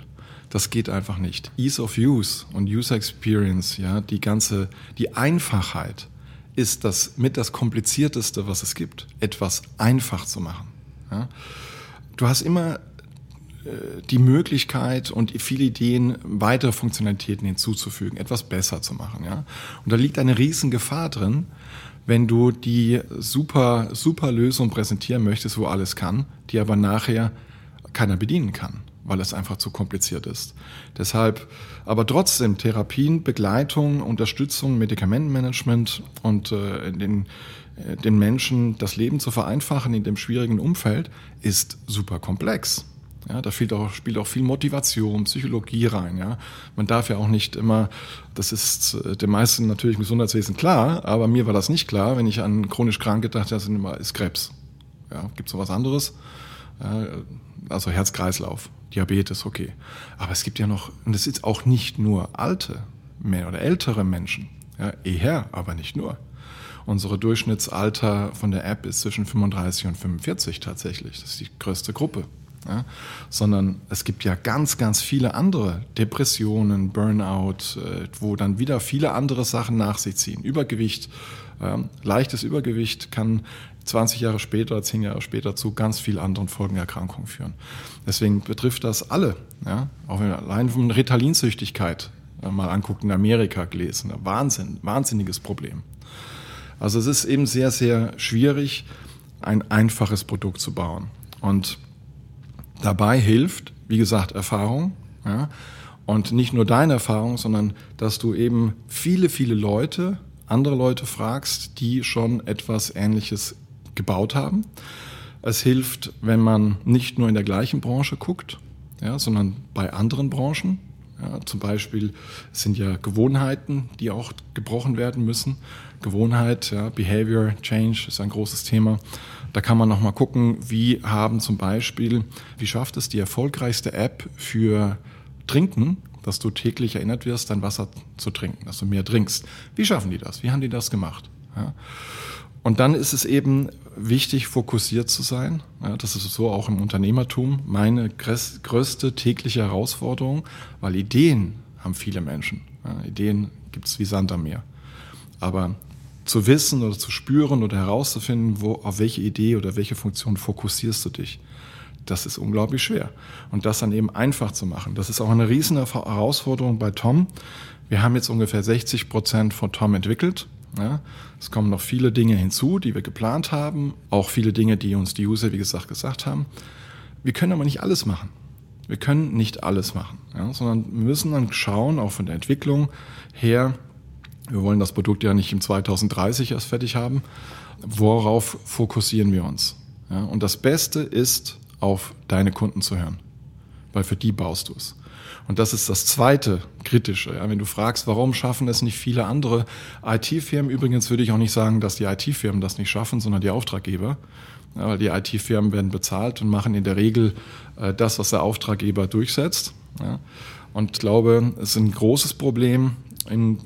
Das geht einfach nicht. Ease of Use und User Experience, ja, die ganze, die Einfachheit ist das mit das komplizierteste, was es gibt, etwas einfach zu machen. Ja. Du hast immer äh, die Möglichkeit und viele Ideen, weitere Funktionalitäten hinzuzufügen, etwas besser zu machen. Ja? Und da liegt eine riesen Gefahr drin, wenn du die super, super Lösung präsentieren möchtest, wo alles kann, die aber nachher keiner bedienen kann, weil es einfach zu kompliziert ist. Deshalb aber trotzdem Therapien, Begleitung, Unterstützung, Medikamentenmanagement und äh, den, äh, den Menschen das Leben zu vereinfachen in dem schwierigen Umfeld ist super komplex. Ja, da spielt auch, spielt auch viel Motivation, Psychologie rein. Ja. Man darf ja auch nicht immer, das ist äh, den meisten natürlich im Gesundheitswesen klar, aber mir war das nicht klar, wenn ich an chronisch Kranke dachte, das ist Krebs. Ja, Gibt es noch was anderes? Also Herz-Kreislauf, Diabetes, okay. Aber es gibt ja noch, und es ist auch nicht nur alte oder ältere Menschen, ja, eher, aber nicht nur. Unsere Durchschnittsalter von der App ist zwischen 35 und 45 tatsächlich. Das ist die größte Gruppe ja? sondern es gibt ja ganz, ganz viele andere Depressionen, Burnout, äh, wo dann wieder viele andere Sachen nach sich ziehen. Übergewicht, ähm, leichtes Übergewicht kann 20 Jahre später, 10 Jahre später zu ganz vielen anderen Folgenerkrankungen führen. Deswegen betrifft das alle. Ja? Auch wenn man allein von Ritalinzüchtigkeit äh, mal anguckt, in Amerika gelesen. Wahnsinn, wahnsinniges Problem. Also es ist eben sehr, sehr schwierig, ein einfaches Produkt zu bauen. Und Dabei hilft, wie gesagt, Erfahrung. Ja? Und nicht nur deine Erfahrung, sondern dass du eben viele, viele Leute, andere Leute fragst, die schon etwas Ähnliches gebaut haben. Es hilft, wenn man nicht nur in der gleichen Branche guckt, ja, sondern bei anderen Branchen. Ja, zum Beispiel sind ja Gewohnheiten, die auch gebrochen werden müssen. Gewohnheit, ja, Behavior Change ist ein großes Thema. Da kann man nochmal gucken, wie haben zum Beispiel, wie schafft es die erfolgreichste App für Trinken, dass du täglich erinnert wirst, dein Wasser zu trinken, dass du mehr trinkst. Wie schaffen die das? Wie haben die das gemacht? Ja. Und dann ist es eben wichtig, fokussiert zu sein. Ja, das ist so auch im Unternehmertum meine größte tägliche Herausforderung, weil Ideen haben viele Menschen. Ja, Ideen gibt es wie Sand am Meer. Aber zu wissen oder zu spüren oder herauszufinden, wo, auf welche Idee oder welche Funktion fokussierst du dich, das ist unglaublich schwer. Und das dann eben einfach zu machen, das ist auch eine riesen Herausforderung bei Tom. Wir haben jetzt ungefähr 60 Prozent von Tom entwickelt. Ja, es kommen noch viele Dinge hinzu, die wir geplant haben, auch viele Dinge, die uns die User, wie gesagt, gesagt haben. Wir können aber nicht alles machen. Wir können nicht alles machen, ja, sondern wir müssen dann schauen, auch von der Entwicklung her, wir wollen das Produkt ja nicht im 2030 erst fertig haben, worauf fokussieren wir uns? Ja, und das Beste ist, auf deine Kunden zu hören, weil für die baust du es. Und das ist das zweite Kritische. Ja, wenn du fragst, warum schaffen es nicht viele andere IT-Firmen, übrigens würde ich auch nicht sagen, dass die IT-Firmen das nicht schaffen, sondern die Auftraggeber. Ja, weil die IT-Firmen werden bezahlt und machen in der Regel äh, das, was der Auftraggeber durchsetzt. Ja. Und ich glaube, es ist ein großes Problem in,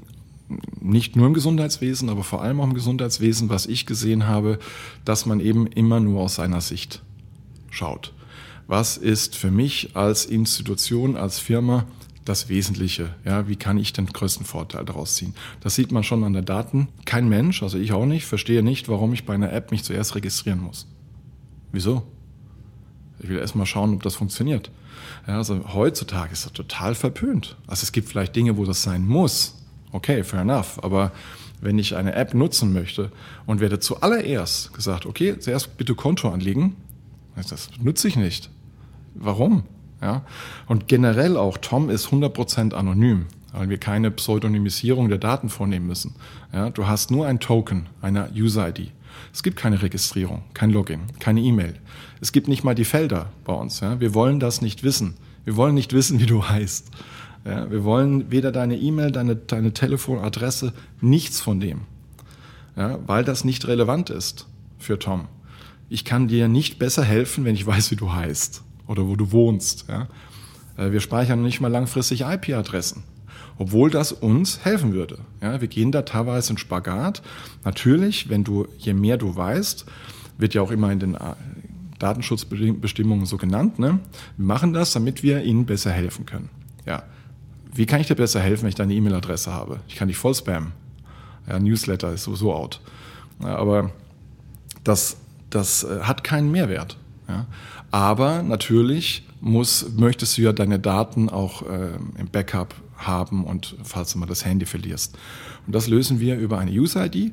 nicht nur im Gesundheitswesen, aber vor allem auch im Gesundheitswesen, was ich gesehen habe, dass man eben immer nur aus seiner Sicht schaut was ist für mich als Institution, als Firma das Wesentliche. Ja, wie kann ich den größten Vorteil daraus ziehen? Das sieht man schon an der Daten. Kein Mensch, also ich auch nicht, verstehe nicht, warum ich bei einer App mich zuerst registrieren muss. Wieso? Ich will erst mal schauen, ob das funktioniert. Ja, also heutzutage ist das total verpönt. Also es gibt vielleicht Dinge, wo das sein muss. Okay, fair enough. Aber wenn ich eine App nutzen möchte und werde zuallererst gesagt, okay, zuerst bitte Konto anlegen, das nutze ich nicht. Warum? Ja? Und generell auch, Tom ist 100% anonym, weil wir keine Pseudonymisierung der Daten vornehmen müssen. Ja? Du hast nur ein Token, eine User-ID. Es gibt keine Registrierung, kein Login, keine E-Mail. Es gibt nicht mal die Felder bei uns. Ja? Wir wollen das nicht wissen. Wir wollen nicht wissen, wie du heißt. Ja? Wir wollen weder deine E-Mail, deine, deine Telefonadresse, nichts von dem. Ja? Weil das nicht relevant ist für Tom. Ich kann dir nicht besser helfen, wenn ich weiß, wie du heißt oder wo du wohnst. Ja? Äh, wir speichern nicht mal langfristig IP-Adressen, obwohl das uns helfen würde. Ja? Wir gehen da teilweise in Spagat. Natürlich, wenn du, je mehr du weißt, wird ja auch immer in den äh, Datenschutzbestimmungen so genannt. Ne? Wir machen das, damit wir ihnen besser helfen können. Ja. Wie kann ich dir besser helfen, wenn ich deine E-Mail-Adresse habe? Ich kann dich voll spammen. Ja, Newsletter ist sowieso out. Ja, aber das, das äh, hat keinen Mehrwert. Ja? Aber natürlich muss, möchtest du ja deine Daten auch äh, im Backup haben und falls du mal das Handy verlierst. Und das lösen wir über eine User-ID.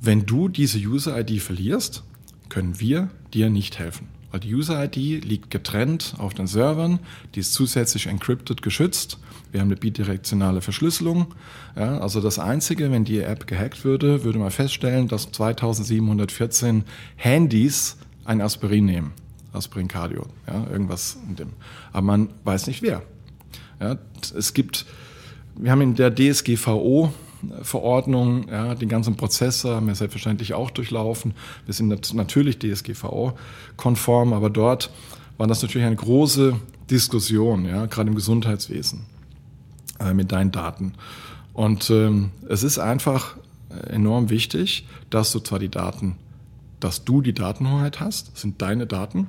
Wenn du diese User-ID verlierst, können wir dir nicht helfen. Weil die User-ID liegt getrennt auf den Servern, die ist zusätzlich encrypted geschützt. Wir haben eine bidirektionale Verschlüsselung. Ja, also das Einzige, wenn die App gehackt würde, würde man feststellen, dass 2714 Handys ein Aspirin nehmen. Aspirin Cardio, ja, irgendwas in dem. Aber man weiß nicht wer. Ja, es gibt, wir haben in der DSGVO Verordnung, ja, den ganzen Prozess haben wir selbstverständlich auch durchlaufen. Wir sind natürlich DSGVO-konform, aber dort war das natürlich eine große Diskussion, ja, gerade im Gesundheitswesen mit deinen Daten. Und ähm, es ist einfach enorm wichtig, dass du zwar die Daten, dass du die Datenhoheit hast, das sind deine Daten,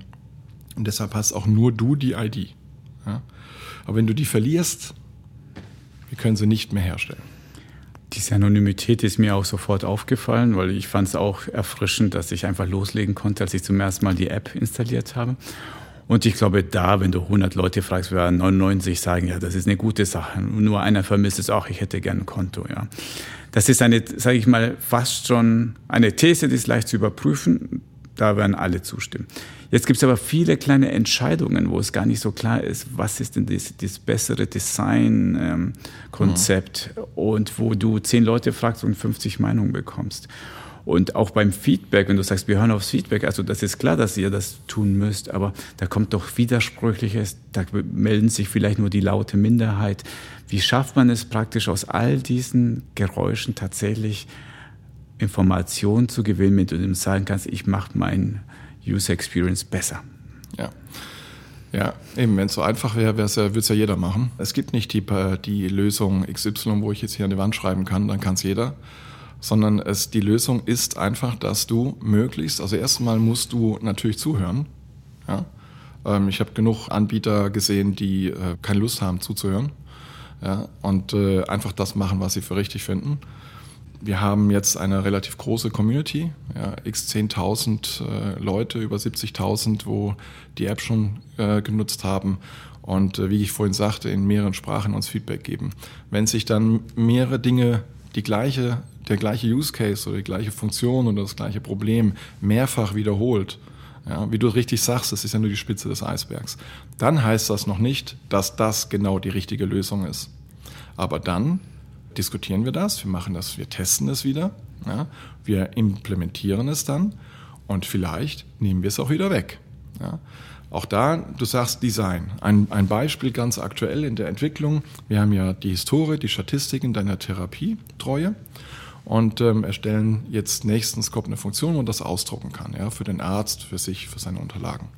und deshalb hast auch nur du die ID. Ja? Aber wenn du die verlierst, wir können sie nicht mehr herstellen. Diese Anonymität ist mir auch sofort aufgefallen, weil ich fand es auch erfrischend, dass ich einfach loslegen konnte, als ich zum ersten Mal die App installiert habe. Und ich glaube, da, wenn du 100 Leute fragst, werden 99 sagen, ja, das ist eine gute Sache. Nur einer vermisst es auch, ich hätte gern ein Konto, ja. Das ist eine, sage ich mal, fast schon eine These, die ist leicht zu überprüfen da werden alle zustimmen. Jetzt gibt es aber viele kleine Entscheidungen, wo es gar nicht so klar ist, was ist denn das, das bessere Design-Konzept ähm, mhm. und wo du zehn Leute fragst und 50 Meinungen bekommst. Und auch beim Feedback, wenn du sagst, wir hören aufs Feedback, also das ist klar, dass ihr das tun müsst, aber da kommt doch Widersprüchliches, da melden sich vielleicht nur die laute Minderheit. Wie schafft man es praktisch aus all diesen Geräuschen tatsächlich Informationen zu gewinnen, mit du dem sagen kannst, ich mache mein User Experience besser? Ja. Ja, eben, wenn es so einfach wäre, würde es ja jeder machen. Es gibt nicht die, die Lösung XY, wo ich jetzt hier an die Wand schreiben kann, dann kann es jeder sondern es, die Lösung ist einfach, dass du möglichst, also erstmal musst du natürlich zuhören. Ja? Ähm, ich habe genug Anbieter gesehen, die äh, keine Lust haben zuzuhören ja? und äh, einfach das machen, was sie für richtig finden. Wir haben jetzt eine relativ große Community, ja, x 10.000 äh, Leute, über 70.000, wo die App schon äh, genutzt haben und äh, wie ich vorhin sagte, in mehreren Sprachen uns Feedback geben. Wenn sich dann mehrere Dinge die gleiche der gleiche Use Case oder die gleiche Funktion oder das gleiche Problem mehrfach wiederholt, ja, wie du richtig sagst, das ist ja nur die Spitze des Eisbergs, dann heißt das noch nicht, dass das genau die richtige Lösung ist. Aber dann diskutieren wir das, wir machen das, wir testen es wieder, ja, wir implementieren es dann und vielleicht nehmen wir es auch wieder weg. Ja. Auch da, du sagst Design. Ein, ein Beispiel ganz aktuell in der Entwicklung. Wir haben ja die Historie, die Statistiken deiner Therapietreue und ähm, erstellen jetzt nächstens kommt eine Funktion, wo man das ausdrucken kann, ja, für den Arzt, für sich, für seine Unterlagen.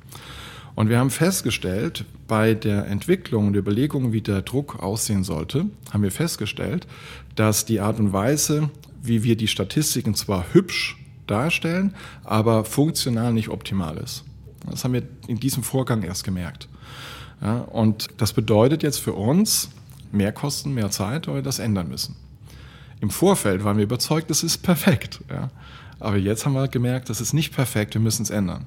Und wir haben festgestellt, bei der Entwicklung und der Überlegung, wie der Druck aussehen sollte, haben wir festgestellt, dass die Art und Weise, wie wir die Statistiken zwar hübsch darstellen, aber funktional nicht optimal ist. Das haben wir in diesem Vorgang erst gemerkt. Ja, und das bedeutet jetzt für uns mehr Kosten, mehr Zeit, weil wir das ändern müssen. Im Vorfeld waren wir überzeugt, das ist perfekt. Ja. Aber jetzt haben wir gemerkt, das ist nicht perfekt, wir müssen es ändern.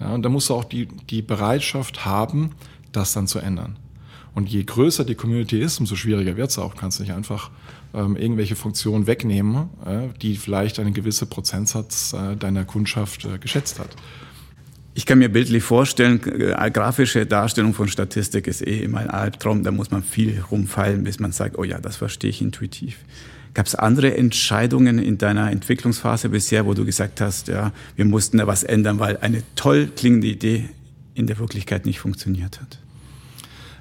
Ja, und da musst du auch die, die Bereitschaft haben, das dann zu ändern. Und je größer die Community ist, umso schwieriger wird es auch. Du kannst nicht einfach ähm, irgendwelche Funktionen wegnehmen, äh, die vielleicht einen gewissen Prozentsatz äh, deiner Kundschaft äh, geschätzt hat. Ich kann mir bildlich vorstellen, äh, grafische Darstellung von Statistik ist eh immer ein Albtraum. Da muss man viel rumfallen, bis man sagt, oh ja, das verstehe ich intuitiv. Gab es andere Entscheidungen in deiner Entwicklungsphase bisher, wo du gesagt hast, ja, wir mussten da was ändern, weil eine toll klingende Idee in der Wirklichkeit nicht funktioniert hat?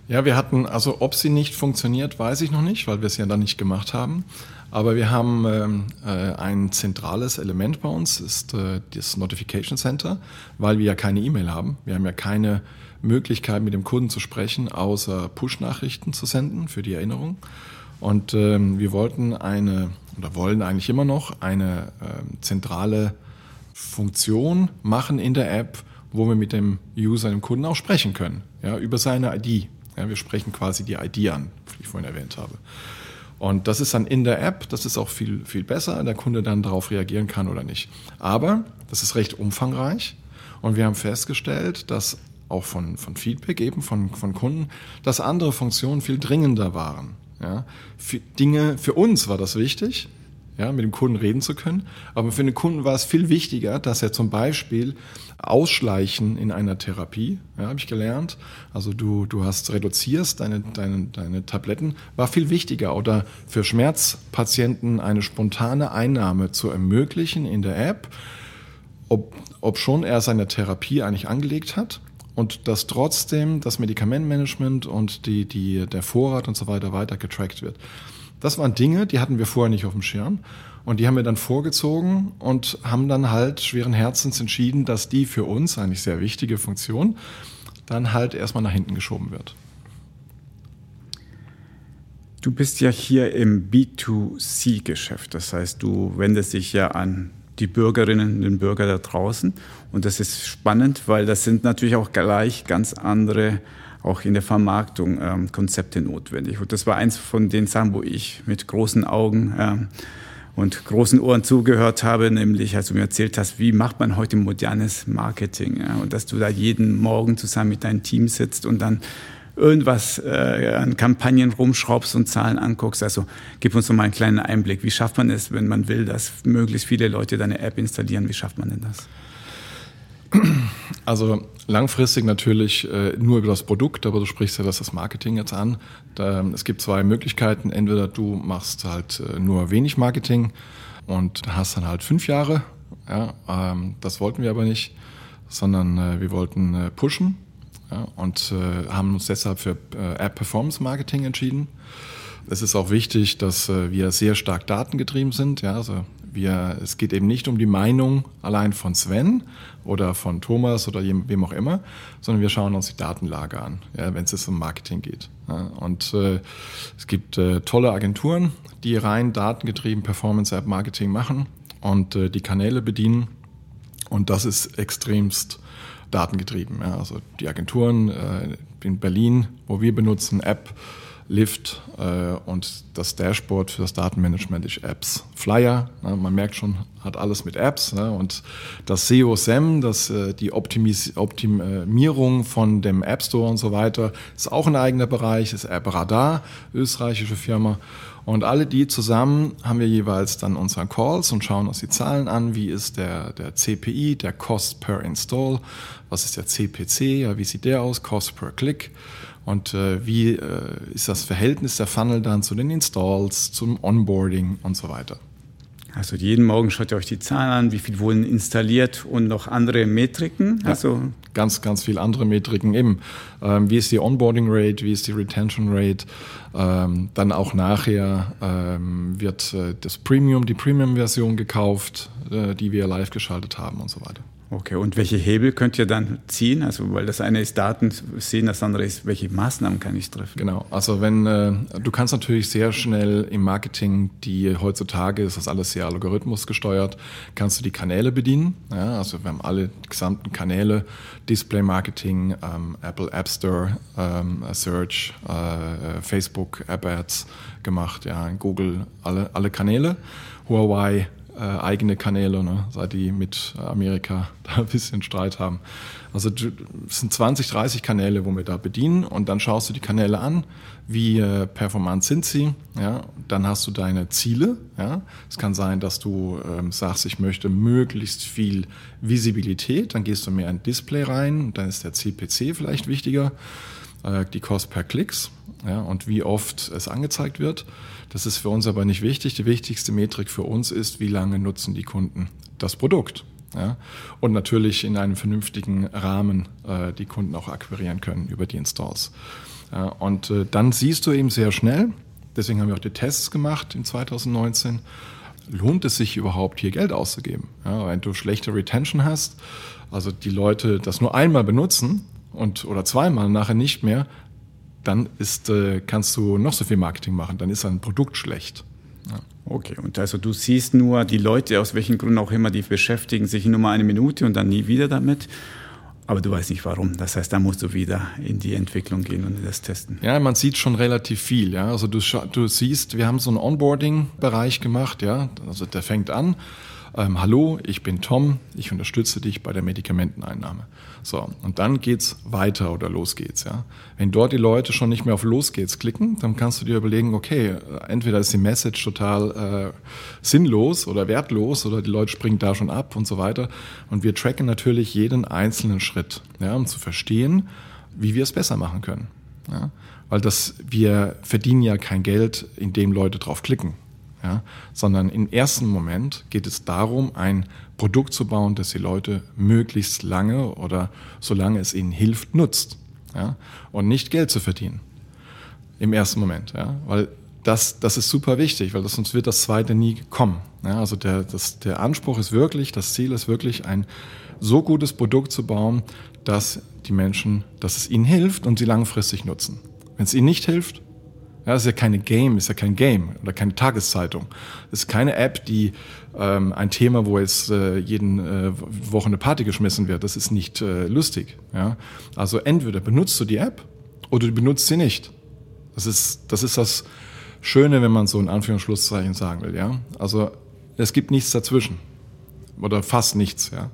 Ja, wir hatten, also ob sie nicht funktioniert, weiß ich noch nicht, weil wir es ja dann nicht gemacht haben. Aber wir haben ähm, äh, ein zentrales Element bei uns, ist äh, das Notification Center, weil wir ja keine E-Mail haben. Wir haben ja keine Möglichkeit, mit dem Kunden zu sprechen, außer Push-Nachrichten zu senden für die Erinnerung. Und ähm, wir wollten eine, oder wollen eigentlich immer noch, eine ähm, zentrale Funktion machen in der App, wo wir mit dem User, dem Kunden auch sprechen können, ja, über seine ID. Ja, wir sprechen quasi die ID an, wie ich vorhin erwähnt habe. Und das ist dann in der App, das ist auch viel, viel besser, der Kunde dann darauf reagieren kann oder nicht. Aber das ist recht umfangreich und wir haben festgestellt, dass auch von, von Feedback eben von, von Kunden, dass andere Funktionen viel dringender waren. Ja, für Dinge, für uns war das wichtig, ja, mit dem Kunden reden zu können. Aber für den Kunden war es viel wichtiger, dass er zum Beispiel ausschleichen in einer Therapie, ja, habe ich gelernt. Also du, du hast reduzierst deine, deine, deine Tabletten, war viel wichtiger. Oder für Schmerzpatienten eine spontane Einnahme zu ermöglichen in der App, ob, ob schon er seine Therapie eigentlich angelegt hat und dass trotzdem das Medikamentmanagement und die, die, der Vorrat und so weiter weiter getrackt wird. Das waren Dinge, die hatten wir vorher nicht auf dem Schirm. Und die haben wir dann vorgezogen und haben dann halt schweren Herzens entschieden, dass die für uns eigentlich sehr wichtige Funktion dann halt erstmal nach hinten geschoben wird. Du bist ja hier im B2C-Geschäft. Das heißt, du wendest dich ja an die Bürgerinnen und Bürger da draußen. Und das ist spannend, weil das sind natürlich auch gleich ganz andere, auch in der Vermarktung, ähm, Konzepte notwendig. Und das war eins von den Sachen, wo ich mit großen Augen ähm, und großen Ohren zugehört habe, nämlich als du mir erzählt hast, wie macht man heute modernes Marketing. Ja? Und dass du da jeden Morgen zusammen mit deinem Team sitzt und dann irgendwas äh, an Kampagnen rumschraubst und Zahlen anguckst. Also gib uns noch mal einen kleinen Einblick. Wie schafft man es, wenn man will, dass möglichst viele Leute deine App installieren? Wie schafft man denn das? Also langfristig natürlich äh, nur über das Produkt, aber du sprichst ja das, Marketing jetzt an. Es gibt zwei Möglichkeiten. Entweder du machst halt äh, nur wenig Marketing und hast dann halt fünf Jahre. Ja, ähm, das wollten wir aber nicht, sondern äh, wir wollten pushen ja, und haben uns deshalb für App Performance Marketing entschieden. Es ist auch wichtig, dass wir sehr stark datengetrieben sind. Ja, also wir, es geht eben nicht um die Meinung allein von Sven oder von Thomas oder wem auch immer, sondern wir schauen uns die Datenlage an, ja, wenn es um Marketing geht. Ja, und äh, es gibt äh, tolle Agenturen, die rein datengetrieben Performance-App-Marketing machen und äh, die Kanäle bedienen. Und das ist extremst datengetrieben. Ja. Also die Agenturen äh, in Berlin, wo wir benutzen, App, Lift äh, und das Dashboard für das Datenmanagement ist Apps. Flyer, ne, man merkt schon, hat alles mit Apps. Ne, und das SEO-SEM, äh, die Optimis Optimierung von dem App Store und so weiter, ist auch ein eigener Bereich, ist App Radar, österreichische Firma. Und alle die zusammen haben wir jeweils dann unsere Calls und schauen uns die Zahlen an. Wie ist der, der CPI, der Cost per Install? Was ist der CPC? Ja, wie sieht der aus? Cost per Click. Und äh, wie äh, ist das Verhältnis der Funnel dann zu den Installs, zum Onboarding und so weiter? Also jeden Morgen schaut ihr euch die Zahlen an, wie viel wurden installiert und noch andere Metriken. Ja, also ganz, ganz viel andere Metriken eben. Ähm, wie ist die Onboarding Rate, wie ist die Retention Rate? Ähm, dann auch nachher ähm, wird äh, das Premium, die Premium-Version gekauft, äh, die wir live geschaltet haben und so weiter. Okay, und welche Hebel könnt ihr dann ziehen? Also, weil das eine ist Daten sehen, das andere ist, welche Maßnahmen kann ich treffen? Genau, also wenn äh, du kannst natürlich sehr schnell im Marketing, die heutzutage ist das alles sehr algorithmusgesteuert, kannst du die Kanäle bedienen. Ja, also wir haben alle die gesamten Kanäle, Display Marketing, ähm, Apple App Store, ähm, Search, äh, Facebook App Ads gemacht, ja, Google, alle, alle Kanäle. Huawei äh, eigene Kanäle, ne, seit die mit Amerika da ein bisschen Streit haben. Also es sind 20, 30 Kanäle, wo wir da bedienen und dann schaust du die Kanäle an, wie äh, performant sind sie, ja, dann hast du deine Ziele, ja. Es kann sein, dass du ähm, sagst, ich möchte möglichst viel Visibilität, dann gehst du mehr in Display rein, dann ist der CPC vielleicht wichtiger, äh, die Cost per Klicks, ja, und wie oft es angezeigt wird. Das ist für uns aber nicht wichtig. Die wichtigste Metrik für uns ist, wie lange nutzen die Kunden das Produkt. Ja? Und natürlich in einem vernünftigen Rahmen äh, die Kunden auch akquirieren können über die Installs. Ja, und äh, dann siehst du eben sehr schnell, deswegen haben wir auch die Tests gemacht in 2019, lohnt es sich überhaupt hier Geld auszugeben? Ja, wenn du schlechte Retention hast, also die Leute das nur einmal benutzen und oder zweimal nachher nicht mehr, dann ist, äh, kannst du noch so viel Marketing machen, dann ist ein Produkt schlecht. Ja. Okay, und also du siehst nur die Leute, aus welchen Gründen auch immer, die beschäftigen sich nur mal eine Minute und dann nie wieder damit. Aber du weißt nicht warum. Das heißt, da musst du wieder in die Entwicklung gehen und das testen. Ja, man sieht schon relativ viel. Ja, also du, du siehst, wir haben so einen Onboarding-Bereich gemacht. Ja, also der fängt an ähm, hallo, ich bin Tom, ich unterstütze dich bei der Medikamenteneinnahme. So, und dann geht's weiter oder los geht's, ja. Wenn dort die Leute schon nicht mehr auf los geht's klicken, dann kannst du dir überlegen, okay, entweder ist die Message total äh, sinnlos oder wertlos oder die Leute springen da schon ab und so weiter. Und wir tracken natürlich jeden einzelnen Schritt, ja, um zu verstehen, wie wir es besser machen können. Ja? Weil das, wir verdienen ja kein Geld, indem Leute drauf klicken ja, sondern im ersten Moment geht es darum, ein Produkt zu bauen, das die Leute möglichst lange oder solange es ihnen hilft, nutzt. Ja, und nicht Geld zu verdienen. Im ersten Moment. Ja, weil das, das ist super wichtig, weil das, sonst wird das zweite nie kommen. Ja, also der, das, der Anspruch ist wirklich, das Ziel ist wirklich, ein so gutes Produkt zu bauen, dass die Menschen, dass es ihnen hilft und sie langfristig nutzen. Wenn es ihnen nicht hilft, ja, das ist ja keine Game, ist ja kein Game oder keine Tageszeitung. Das ist keine App, die ähm, ein Thema, wo jetzt äh, jeden äh, Woche eine Party geschmissen wird. Das ist nicht äh, lustig. Ja? Also entweder benutzt du die App oder du benutzt sie nicht. Das ist das, ist das Schöne, wenn man so in Anführungsschlusszeichen sagen will. Ja? Also es gibt nichts dazwischen oder fast nichts. Ja?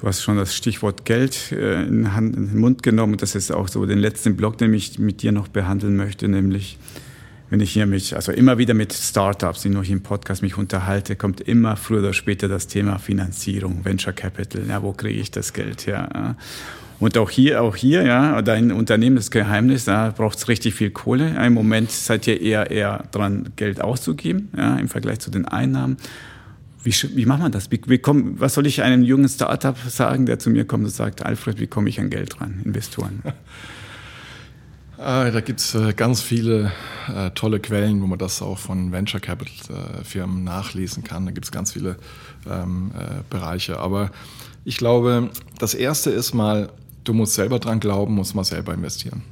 Du hast schon das Stichwort Geld äh, in, den Mund genommen. Das ist auch so den letzten Block, den ich mit dir noch behandeln möchte, nämlich wenn ich hier mich, also immer wieder mit Startups, die noch im Podcast mich unterhalte, kommt immer früher oder später das Thema Finanzierung, Venture Capital. Ja, wo kriege ich das Geld her? Und auch hier, auch hier, ja, dein Unternehmen ist Geheimnis, da braucht es richtig viel Kohle. Im Moment seid ihr eher, eher dran, Geld auszugeben, ja, im Vergleich zu den Einnahmen. Wie, wie macht man das? Wie, wie komm, was soll ich einem jungen Startup sagen, der zu mir kommt und sagt, Alfred, wie komme ich an Geld ran, Investoren? Ah, da gibt es äh, ganz viele äh, tolle Quellen, wo man das auch von Venture Capital äh, Firmen nachlesen kann. Da gibt es ganz viele ähm, äh, Bereiche. Aber ich glaube, das Erste ist mal, du musst selber dran glauben, musst mal selber investieren.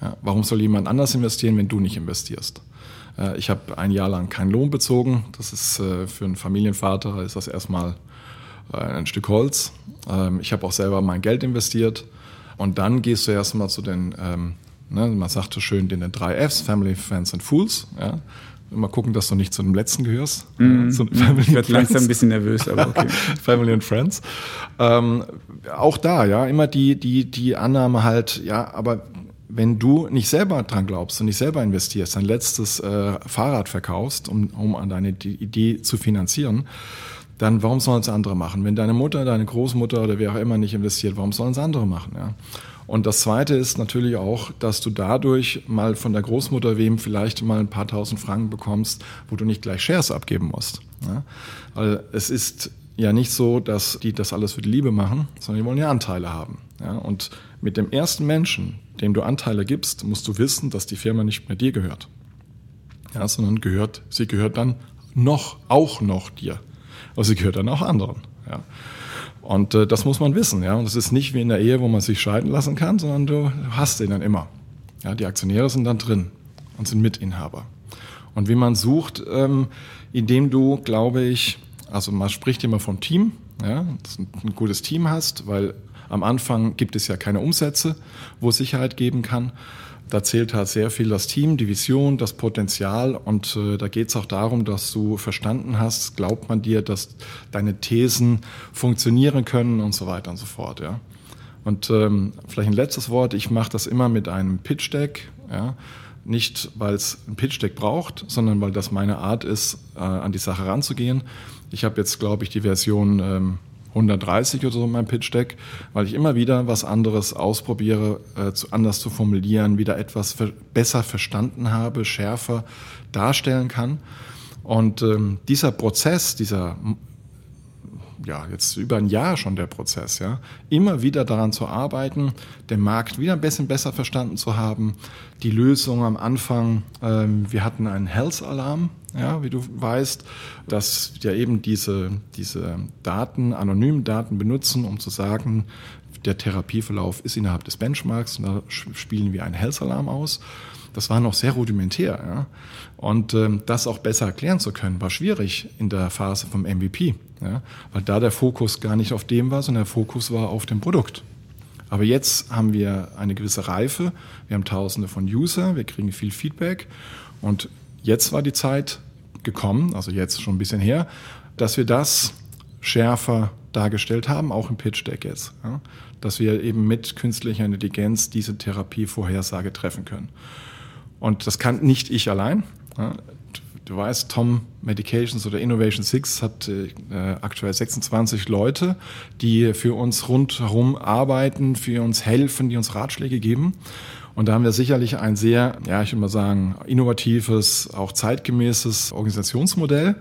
Ja, warum soll jemand anders investieren, wenn du nicht investierst? Äh, ich habe ein Jahr lang keinen Lohn bezogen. Das ist äh, für einen Familienvater ist das erstmal ein Stück Holz. Ähm, ich habe auch selber mein Geld investiert. Und dann gehst du erstmal zu den ähm, Ne, man sagt so schön den drei Fs, Family, Friends and Fools. Ja. Immer gucken, dass du nicht zu dem letzten gehörst. Mm, zu Family ich werde langsam ein bisschen nervös, aber okay. Family and Friends. Ähm, auch da, ja, immer die, die, die Annahme halt, ja, aber wenn du nicht selber dran glaubst und nicht selber investierst, dein letztes äh, Fahrrad verkaufst, um, um an deine Idee zu finanzieren, dann warum sollen es andere machen? Wenn deine Mutter, deine Großmutter oder wer auch immer nicht investiert, warum sollen es andere machen? Ja? Und das Zweite ist natürlich auch, dass du dadurch mal von der Großmutter wem vielleicht mal ein paar tausend Franken bekommst, wo du nicht gleich Shares abgeben musst. Ja? Weil es ist ja nicht so, dass die das alles für die Liebe machen, sondern die wollen ja Anteile haben. Ja? Und mit dem ersten Menschen, dem du Anteile gibst, musst du wissen, dass die Firma nicht mehr dir gehört. Ja, sondern gehört, sie gehört dann noch, auch noch dir. Aber sie gehört dann auch anderen. Ja. Und äh, das muss man wissen. Ja? Und es ist nicht wie in der Ehe, wo man sich scheiden lassen kann, sondern du hast den dann immer. Ja? Die Aktionäre sind dann drin und sind Mitinhaber. Und wie man sucht, ähm, indem du, glaube ich, also man spricht immer vom Team, ja, dass du ein gutes Team hast, weil am Anfang gibt es ja keine Umsätze, wo es Sicherheit geben kann. Da zählt halt sehr viel das Team, die Vision, das Potenzial und äh, da geht es auch darum, dass du verstanden hast, glaubt man dir, dass deine Thesen funktionieren können und so weiter und so fort. Ja. Und ähm, vielleicht ein letztes Wort, ich mache das immer mit einem Pitch Deck. Ja. Nicht, weil es ein Pitch Deck braucht, sondern weil das meine Art ist, äh, an die Sache ranzugehen. Ich habe jetzt, glaube ich, die Version ähm, 130 oder so in meinem Pitch Deck, weil ich immer wieder was anderes ausprobiere, äh, zu, anders zu formulieren, wieder etwas ver besser verstanden habe, schärfer darstellen kann. Und ähm, dieser Prozess, dieser ja, jetzt über ein Jahr schon der Prozess, ja, immer wieder daran zu arbeiten, den Markt wieder ein bisschen besser verstanden zu haben, die Lösung am Anfang, ähm, wir hatten einen Health-Alarm, ja, wie du weißt, dass wir eben diese, diese Daten, anonymen Daten benutzen, um zu sagen, der Therapieverlauf ist innerhalb des Benchmarks. Und da spielen wir einen Health-Alarm aus. Das war noch sehr rudimentär. Ja? Und ähm, das auch besser erklären zu können, war schwierig in der Phase vom MVP, ja? weil da der Fokus gar nicht auf dem war, sondern der Fokus war auf dem Produkt. Aber jetzt haben wir eine gewisse Reife, wir haben tausende von User, wir kriegen viel Feedback und jetzt war die Zeit gekommen, also jetzt schon ein bisschen her, dass wir das schärfer dargestellt haben, auch im Pitch Deck jetzt. Ja? Dass wir eben mit künstlicher Intelligenz diese Therapievorhersage treffen können. Und das kann nicht ich allein. Du weißt, Tom Medications oder Innovation Six hat äh, aktuell 26 Leute, die für uns rundherum arbeiten, für uns helfen, die uns Ratschläge geben. Und da haben wir sicherlich ein sehr, ja, ich würde mal sagen, innovatives, auch zeitgemäßes Organisationsmodell.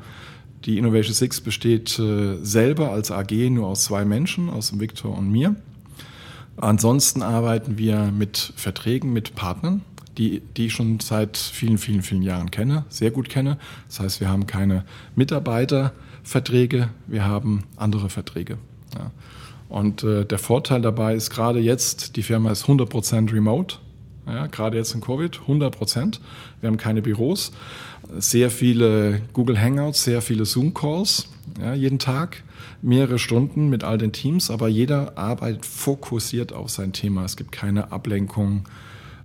Die Innovation Six besteht äh, selber als AG nur aus zwei Menschen, aus dem Victor und mir. Ansonsten arbeiten wir mit Verträgen mit Partnern, die, die ich schon seit vielen, vielen, vielen Jahren kenne, sehr gut kenne. Das heißt, wir haben keine Mitarbeiterverträge, wir haben andere Verträge. Ja. Und äh, der Vorteil dabei ist gerade jetzt, die Firma ist 100% remote. Ja, gerade jetzt in Covid, 100 Prozent. Wir haben keine Büros, sehr viele Google Hangouts, sehr viele Zoom-Calls, ja, jeden Tag, mehrere Stunden mit all den Teams, aber jeder arbeitet fokussiert auf sein Thema. Es gibt keine Ablenkung,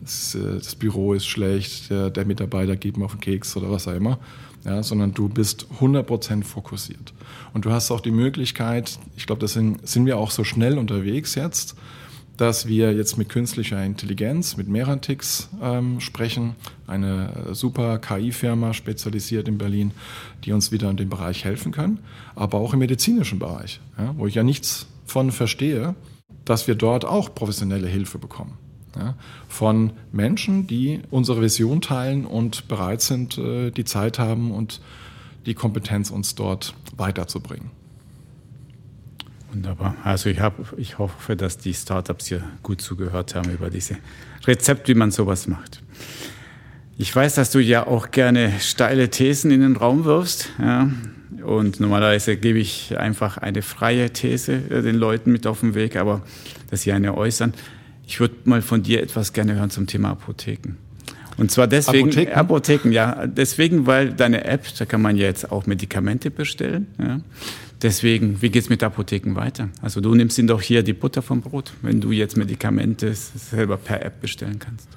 das, äh, das Büro ist schlecht, der, der, Mitarbeiter geht mir auf den Keks oder was auch immer, ja, sondern du bist 100% fokussiert. Und du hast auch die Möglichkeit, ich glaube, das sind, wir auch so schnell unterwegs jetzt, dass wir jetzt mit künstlicher Intelligenz, mit Merantix ähm, sprechen, eine super KI-Firma spezialisiert in Berlin, die uns wieder in dem Bereich helfen kann, aber auch im medizinischen Bereich, ja, wo ich ja nichts von verstehe, dass wir dort auch professionelle Hilfe bekommen. Ja, von Menschen, die unsere Vision teilen und bereit sind, äh, die Zeit haben und die Kompetenz, uns dort weiterzubringen. Wunderbar. Also ich, hab, ich hoffe, dass die Startups hier gut zugehört haben über diese Rezept, wie man sowas macht. Ich weiß, dass du ja auch gerne steile Thesen in den Raum wirfst. Ja. Und normalerweise gebe ich einfach eine freie These äh, den Leuten mit auf den Weg, aber dass sie eine äußern. Ich würde mal von dir etwas gerne hören zum Thema Apotheken. Und zwar deswegen, Apotheken? Apotheken, ja, deswegen, weil deine App, da kann man ja jetzt auch Medikamente bestellen. Ja. Deswegen, wie geht's mit Apotheken weiter? Also du nimmst ihnen doch hier die Butter vom Brot, wenn du jetzt Medikamente selber per App bestellen kannst.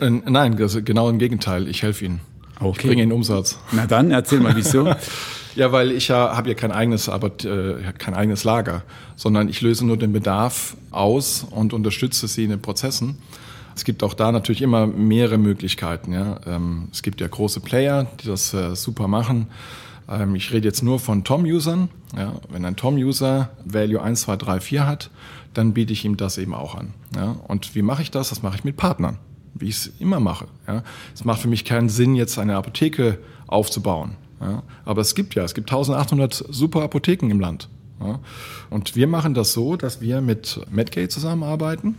Äh, nein, also genau im Gegenteil. Ich helfe ihnen. Okay. Ich bringe ihnen Umsatz. Na dann, erzähl mal, wieso? ja, weil ich ja habe ja kein eigenes, aber äh, kein eigenes Lager, sondern ich löse nur den Bedarf aus und unterstütze sie in den Prozessen. Es gibt auch da natürlich immer mehrere Möglichkeiten. Ja. Ähm, es gibt ja große Player, die das äh, super machen. Ähm, ich rede jetzt nur von Tom-Usern. Ja, wenn ein Tom-User Value 1, 2, 3, 4 hat, dann biete ich ihm das eben auch an. Ja, und wie mache ich das? Das mache ich mit Partnern, wie ich es immer mache. Ja, es macht für mich keinen Sinn, jetzt eine Apotheke aufzubauen. Ja, aber es gibt ja, es gibt 1800 super Apotheken im Land. Ja, und wir machen das so, dass wir mit Medgate zusammenarbeiten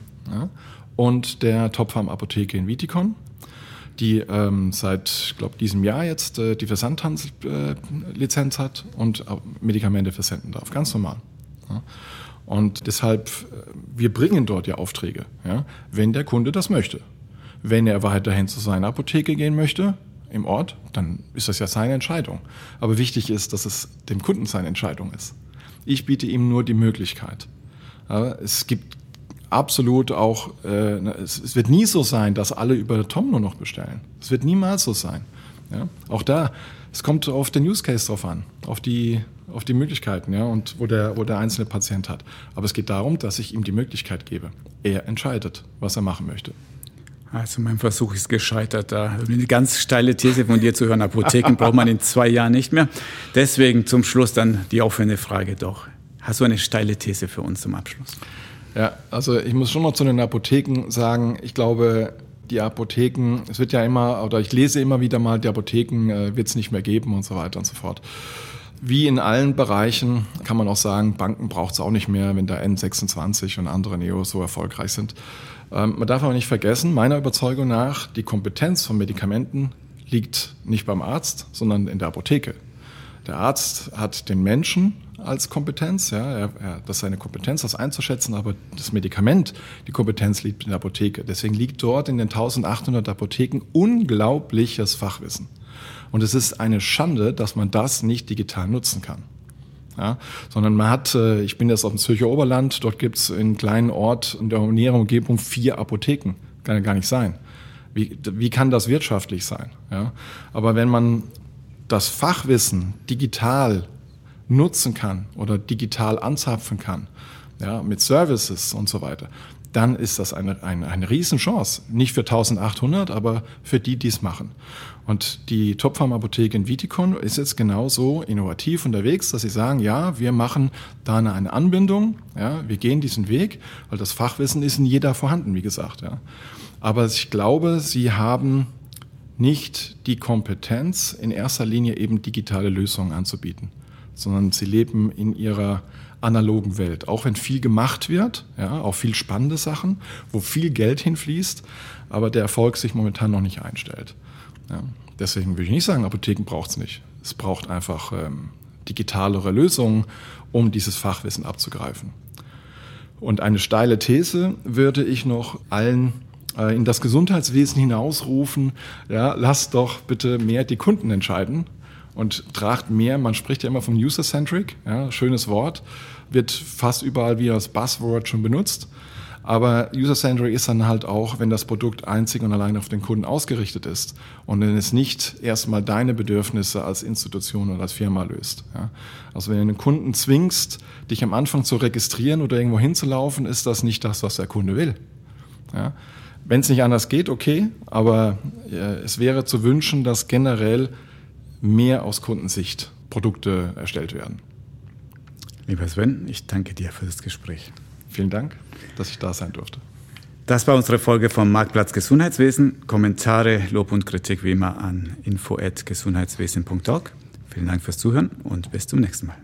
und der Topfarm Apotheke in die ähm, seit, ich glaube, diesem Jahr jetzt äh, die Versandhandelslizenz äh, hat und Medikamente versenden darf. Ganz normal. Ja. Und deshalb, äh, wir bringen dort ja Aufträge, ja, wenn der Kunde das möchte. Wenn er weiterhin zu seiner Apotheke gehen möchte, im Ort, dann ist das ja seine Entscheidung. Aber wichtig ist, dass es dem Kunden seine Entscheidung ist. Ich biete ihm nur die Möglichkeit. Aber es gibt absolut auch, äh, es, es, wird nie so sein, dass alle über Tom nur noch bestellen. Es wird niemals so sein. Ja? Auch da, es kommt auf den Use Case drauf an, auf die, auf die Möglichkeiten, ja, und wo der, wo der einzelne Patient hat. Aber es geht darum, dass ich ihm die Möglichkeit gebe. Er entscheidet, was er machen möchte. Also mein Versuch ist gescheitert, da eine ganz steile These von dir zu hören. Apotheken braucht man in zwei Jahren nicht mehr. Deswegen zum Schluss dann die offene Frage doch. Hast du eine steile These für uns zum Abschluss? Ja, also ich muss schon noch zu den Apotheken sagen, ich glaube, die Apotheken, es wird ja immer, oder ich lese immer wieder mal, die Apotheken äh, wird es nicht mehr geben und so weiter und so fort. Wie in allen Bereichen kann man auch sagen, Banken braucht es auch nicht mehr, wenn der N26 und andere Neos so erfolgreich sind. Ähm, man darf aber nicht vergessen, meiner Überzeugung nach, die Kompetenz von Medikamenten liegt nicht beim Arzt, sondern in der Apotheke. Der Arzt hat den Menschen als Kompetenz, ja, er, er, das ist seine Kompetenz, das einzuschätzen, aber das Medikament, die Kompetenz liegt in der Apotheke. Deswegen liegt dort in den 1800 Apotheken unglaubliches Fachwissen. Und es ist eine Schande, dass man das nicht digital nutzen kann. Ja, sondern man hat, äh, ich bin jetzt auf dem Zürcher Oberland, dort gibt es in kleinen Ort in der näheren Umgebung vier Apotheken. Kann ja gar nicht sein. Wie, wie kann das wirtschaftlich sein? Ja, aber wenn man das Fachwissen digital nutzen kann oder digital anzapfen kann, ja, mit Services und so weiter, dann ist das eine, eine, eine Riesenchance. Nicht für 1800, aber für die, die es machen. Und die Topfarm-Apotheke in Viticon ist jetzt genauso innovativ unterwegs, dass sie sagen, ja, wir machen da eine, Anbindung, ja, wir gehen diesen Weg, weil das Fachwissen ist in jeder vorhanden, wie gesagt. Ja. Aber ich glaube, sie haben nicht die Kompetenz, in erster Linie eben digitale Lösungen anzubieten sondern sie leben in ihrer analogen Welt. Auch wenn viel gemacht wird, ja, auch viel spannende Sachen, wo viel Geld hinfließt, aber der Erfolg sich momentan noch nicht einstellt. Ja. Deswegen würde ich nicht sagen, Apotheken braucht es nicht. Es braucht einfach ähm, digitalere Lösungen, um dieses Fachwissen abzugreifen. Und eine steile These würde ich noch allen äh, in das Gesundheitswesen hinausrufen, ja, lasst doch bitte mehr die Kunden entscheiden und tragt mehr, man spricht ja immer vom User-Centric, ja, schönes Wort, wird fast überall wie das Buzzword schon benutzt. Aber User-Centric ist dann halt auch, wenn das Produkt einzig und allein auf den Kunden ausgerichtet ist und wenn es nicht erstmal deine Bedürfnisse als Institution oder als Firma löst. Ja. Also wenn du einen Kunden zwingst, dich am Anfang zu registrieren oder irgendwo hinzulaufen, ist das nicht das, was der Kunde will. Ja. Wenn es nicht anders geht, okay, aber äh, es wäre zu wünschen, dass generell mehr aus Kundensicht Produkte erstellt werden. Lieber Sven, ich danke dir für das Gespräch. Vielen Dank, dass ich da sein durfte. Das war unsere Folge vom Marktplatz Gesundheitswesen. Kommentare, Lob und Kritik wie immer an info@gesundheitswesen.org. Vielen Dank fürs Zuhören und bis zum nächsten Mal.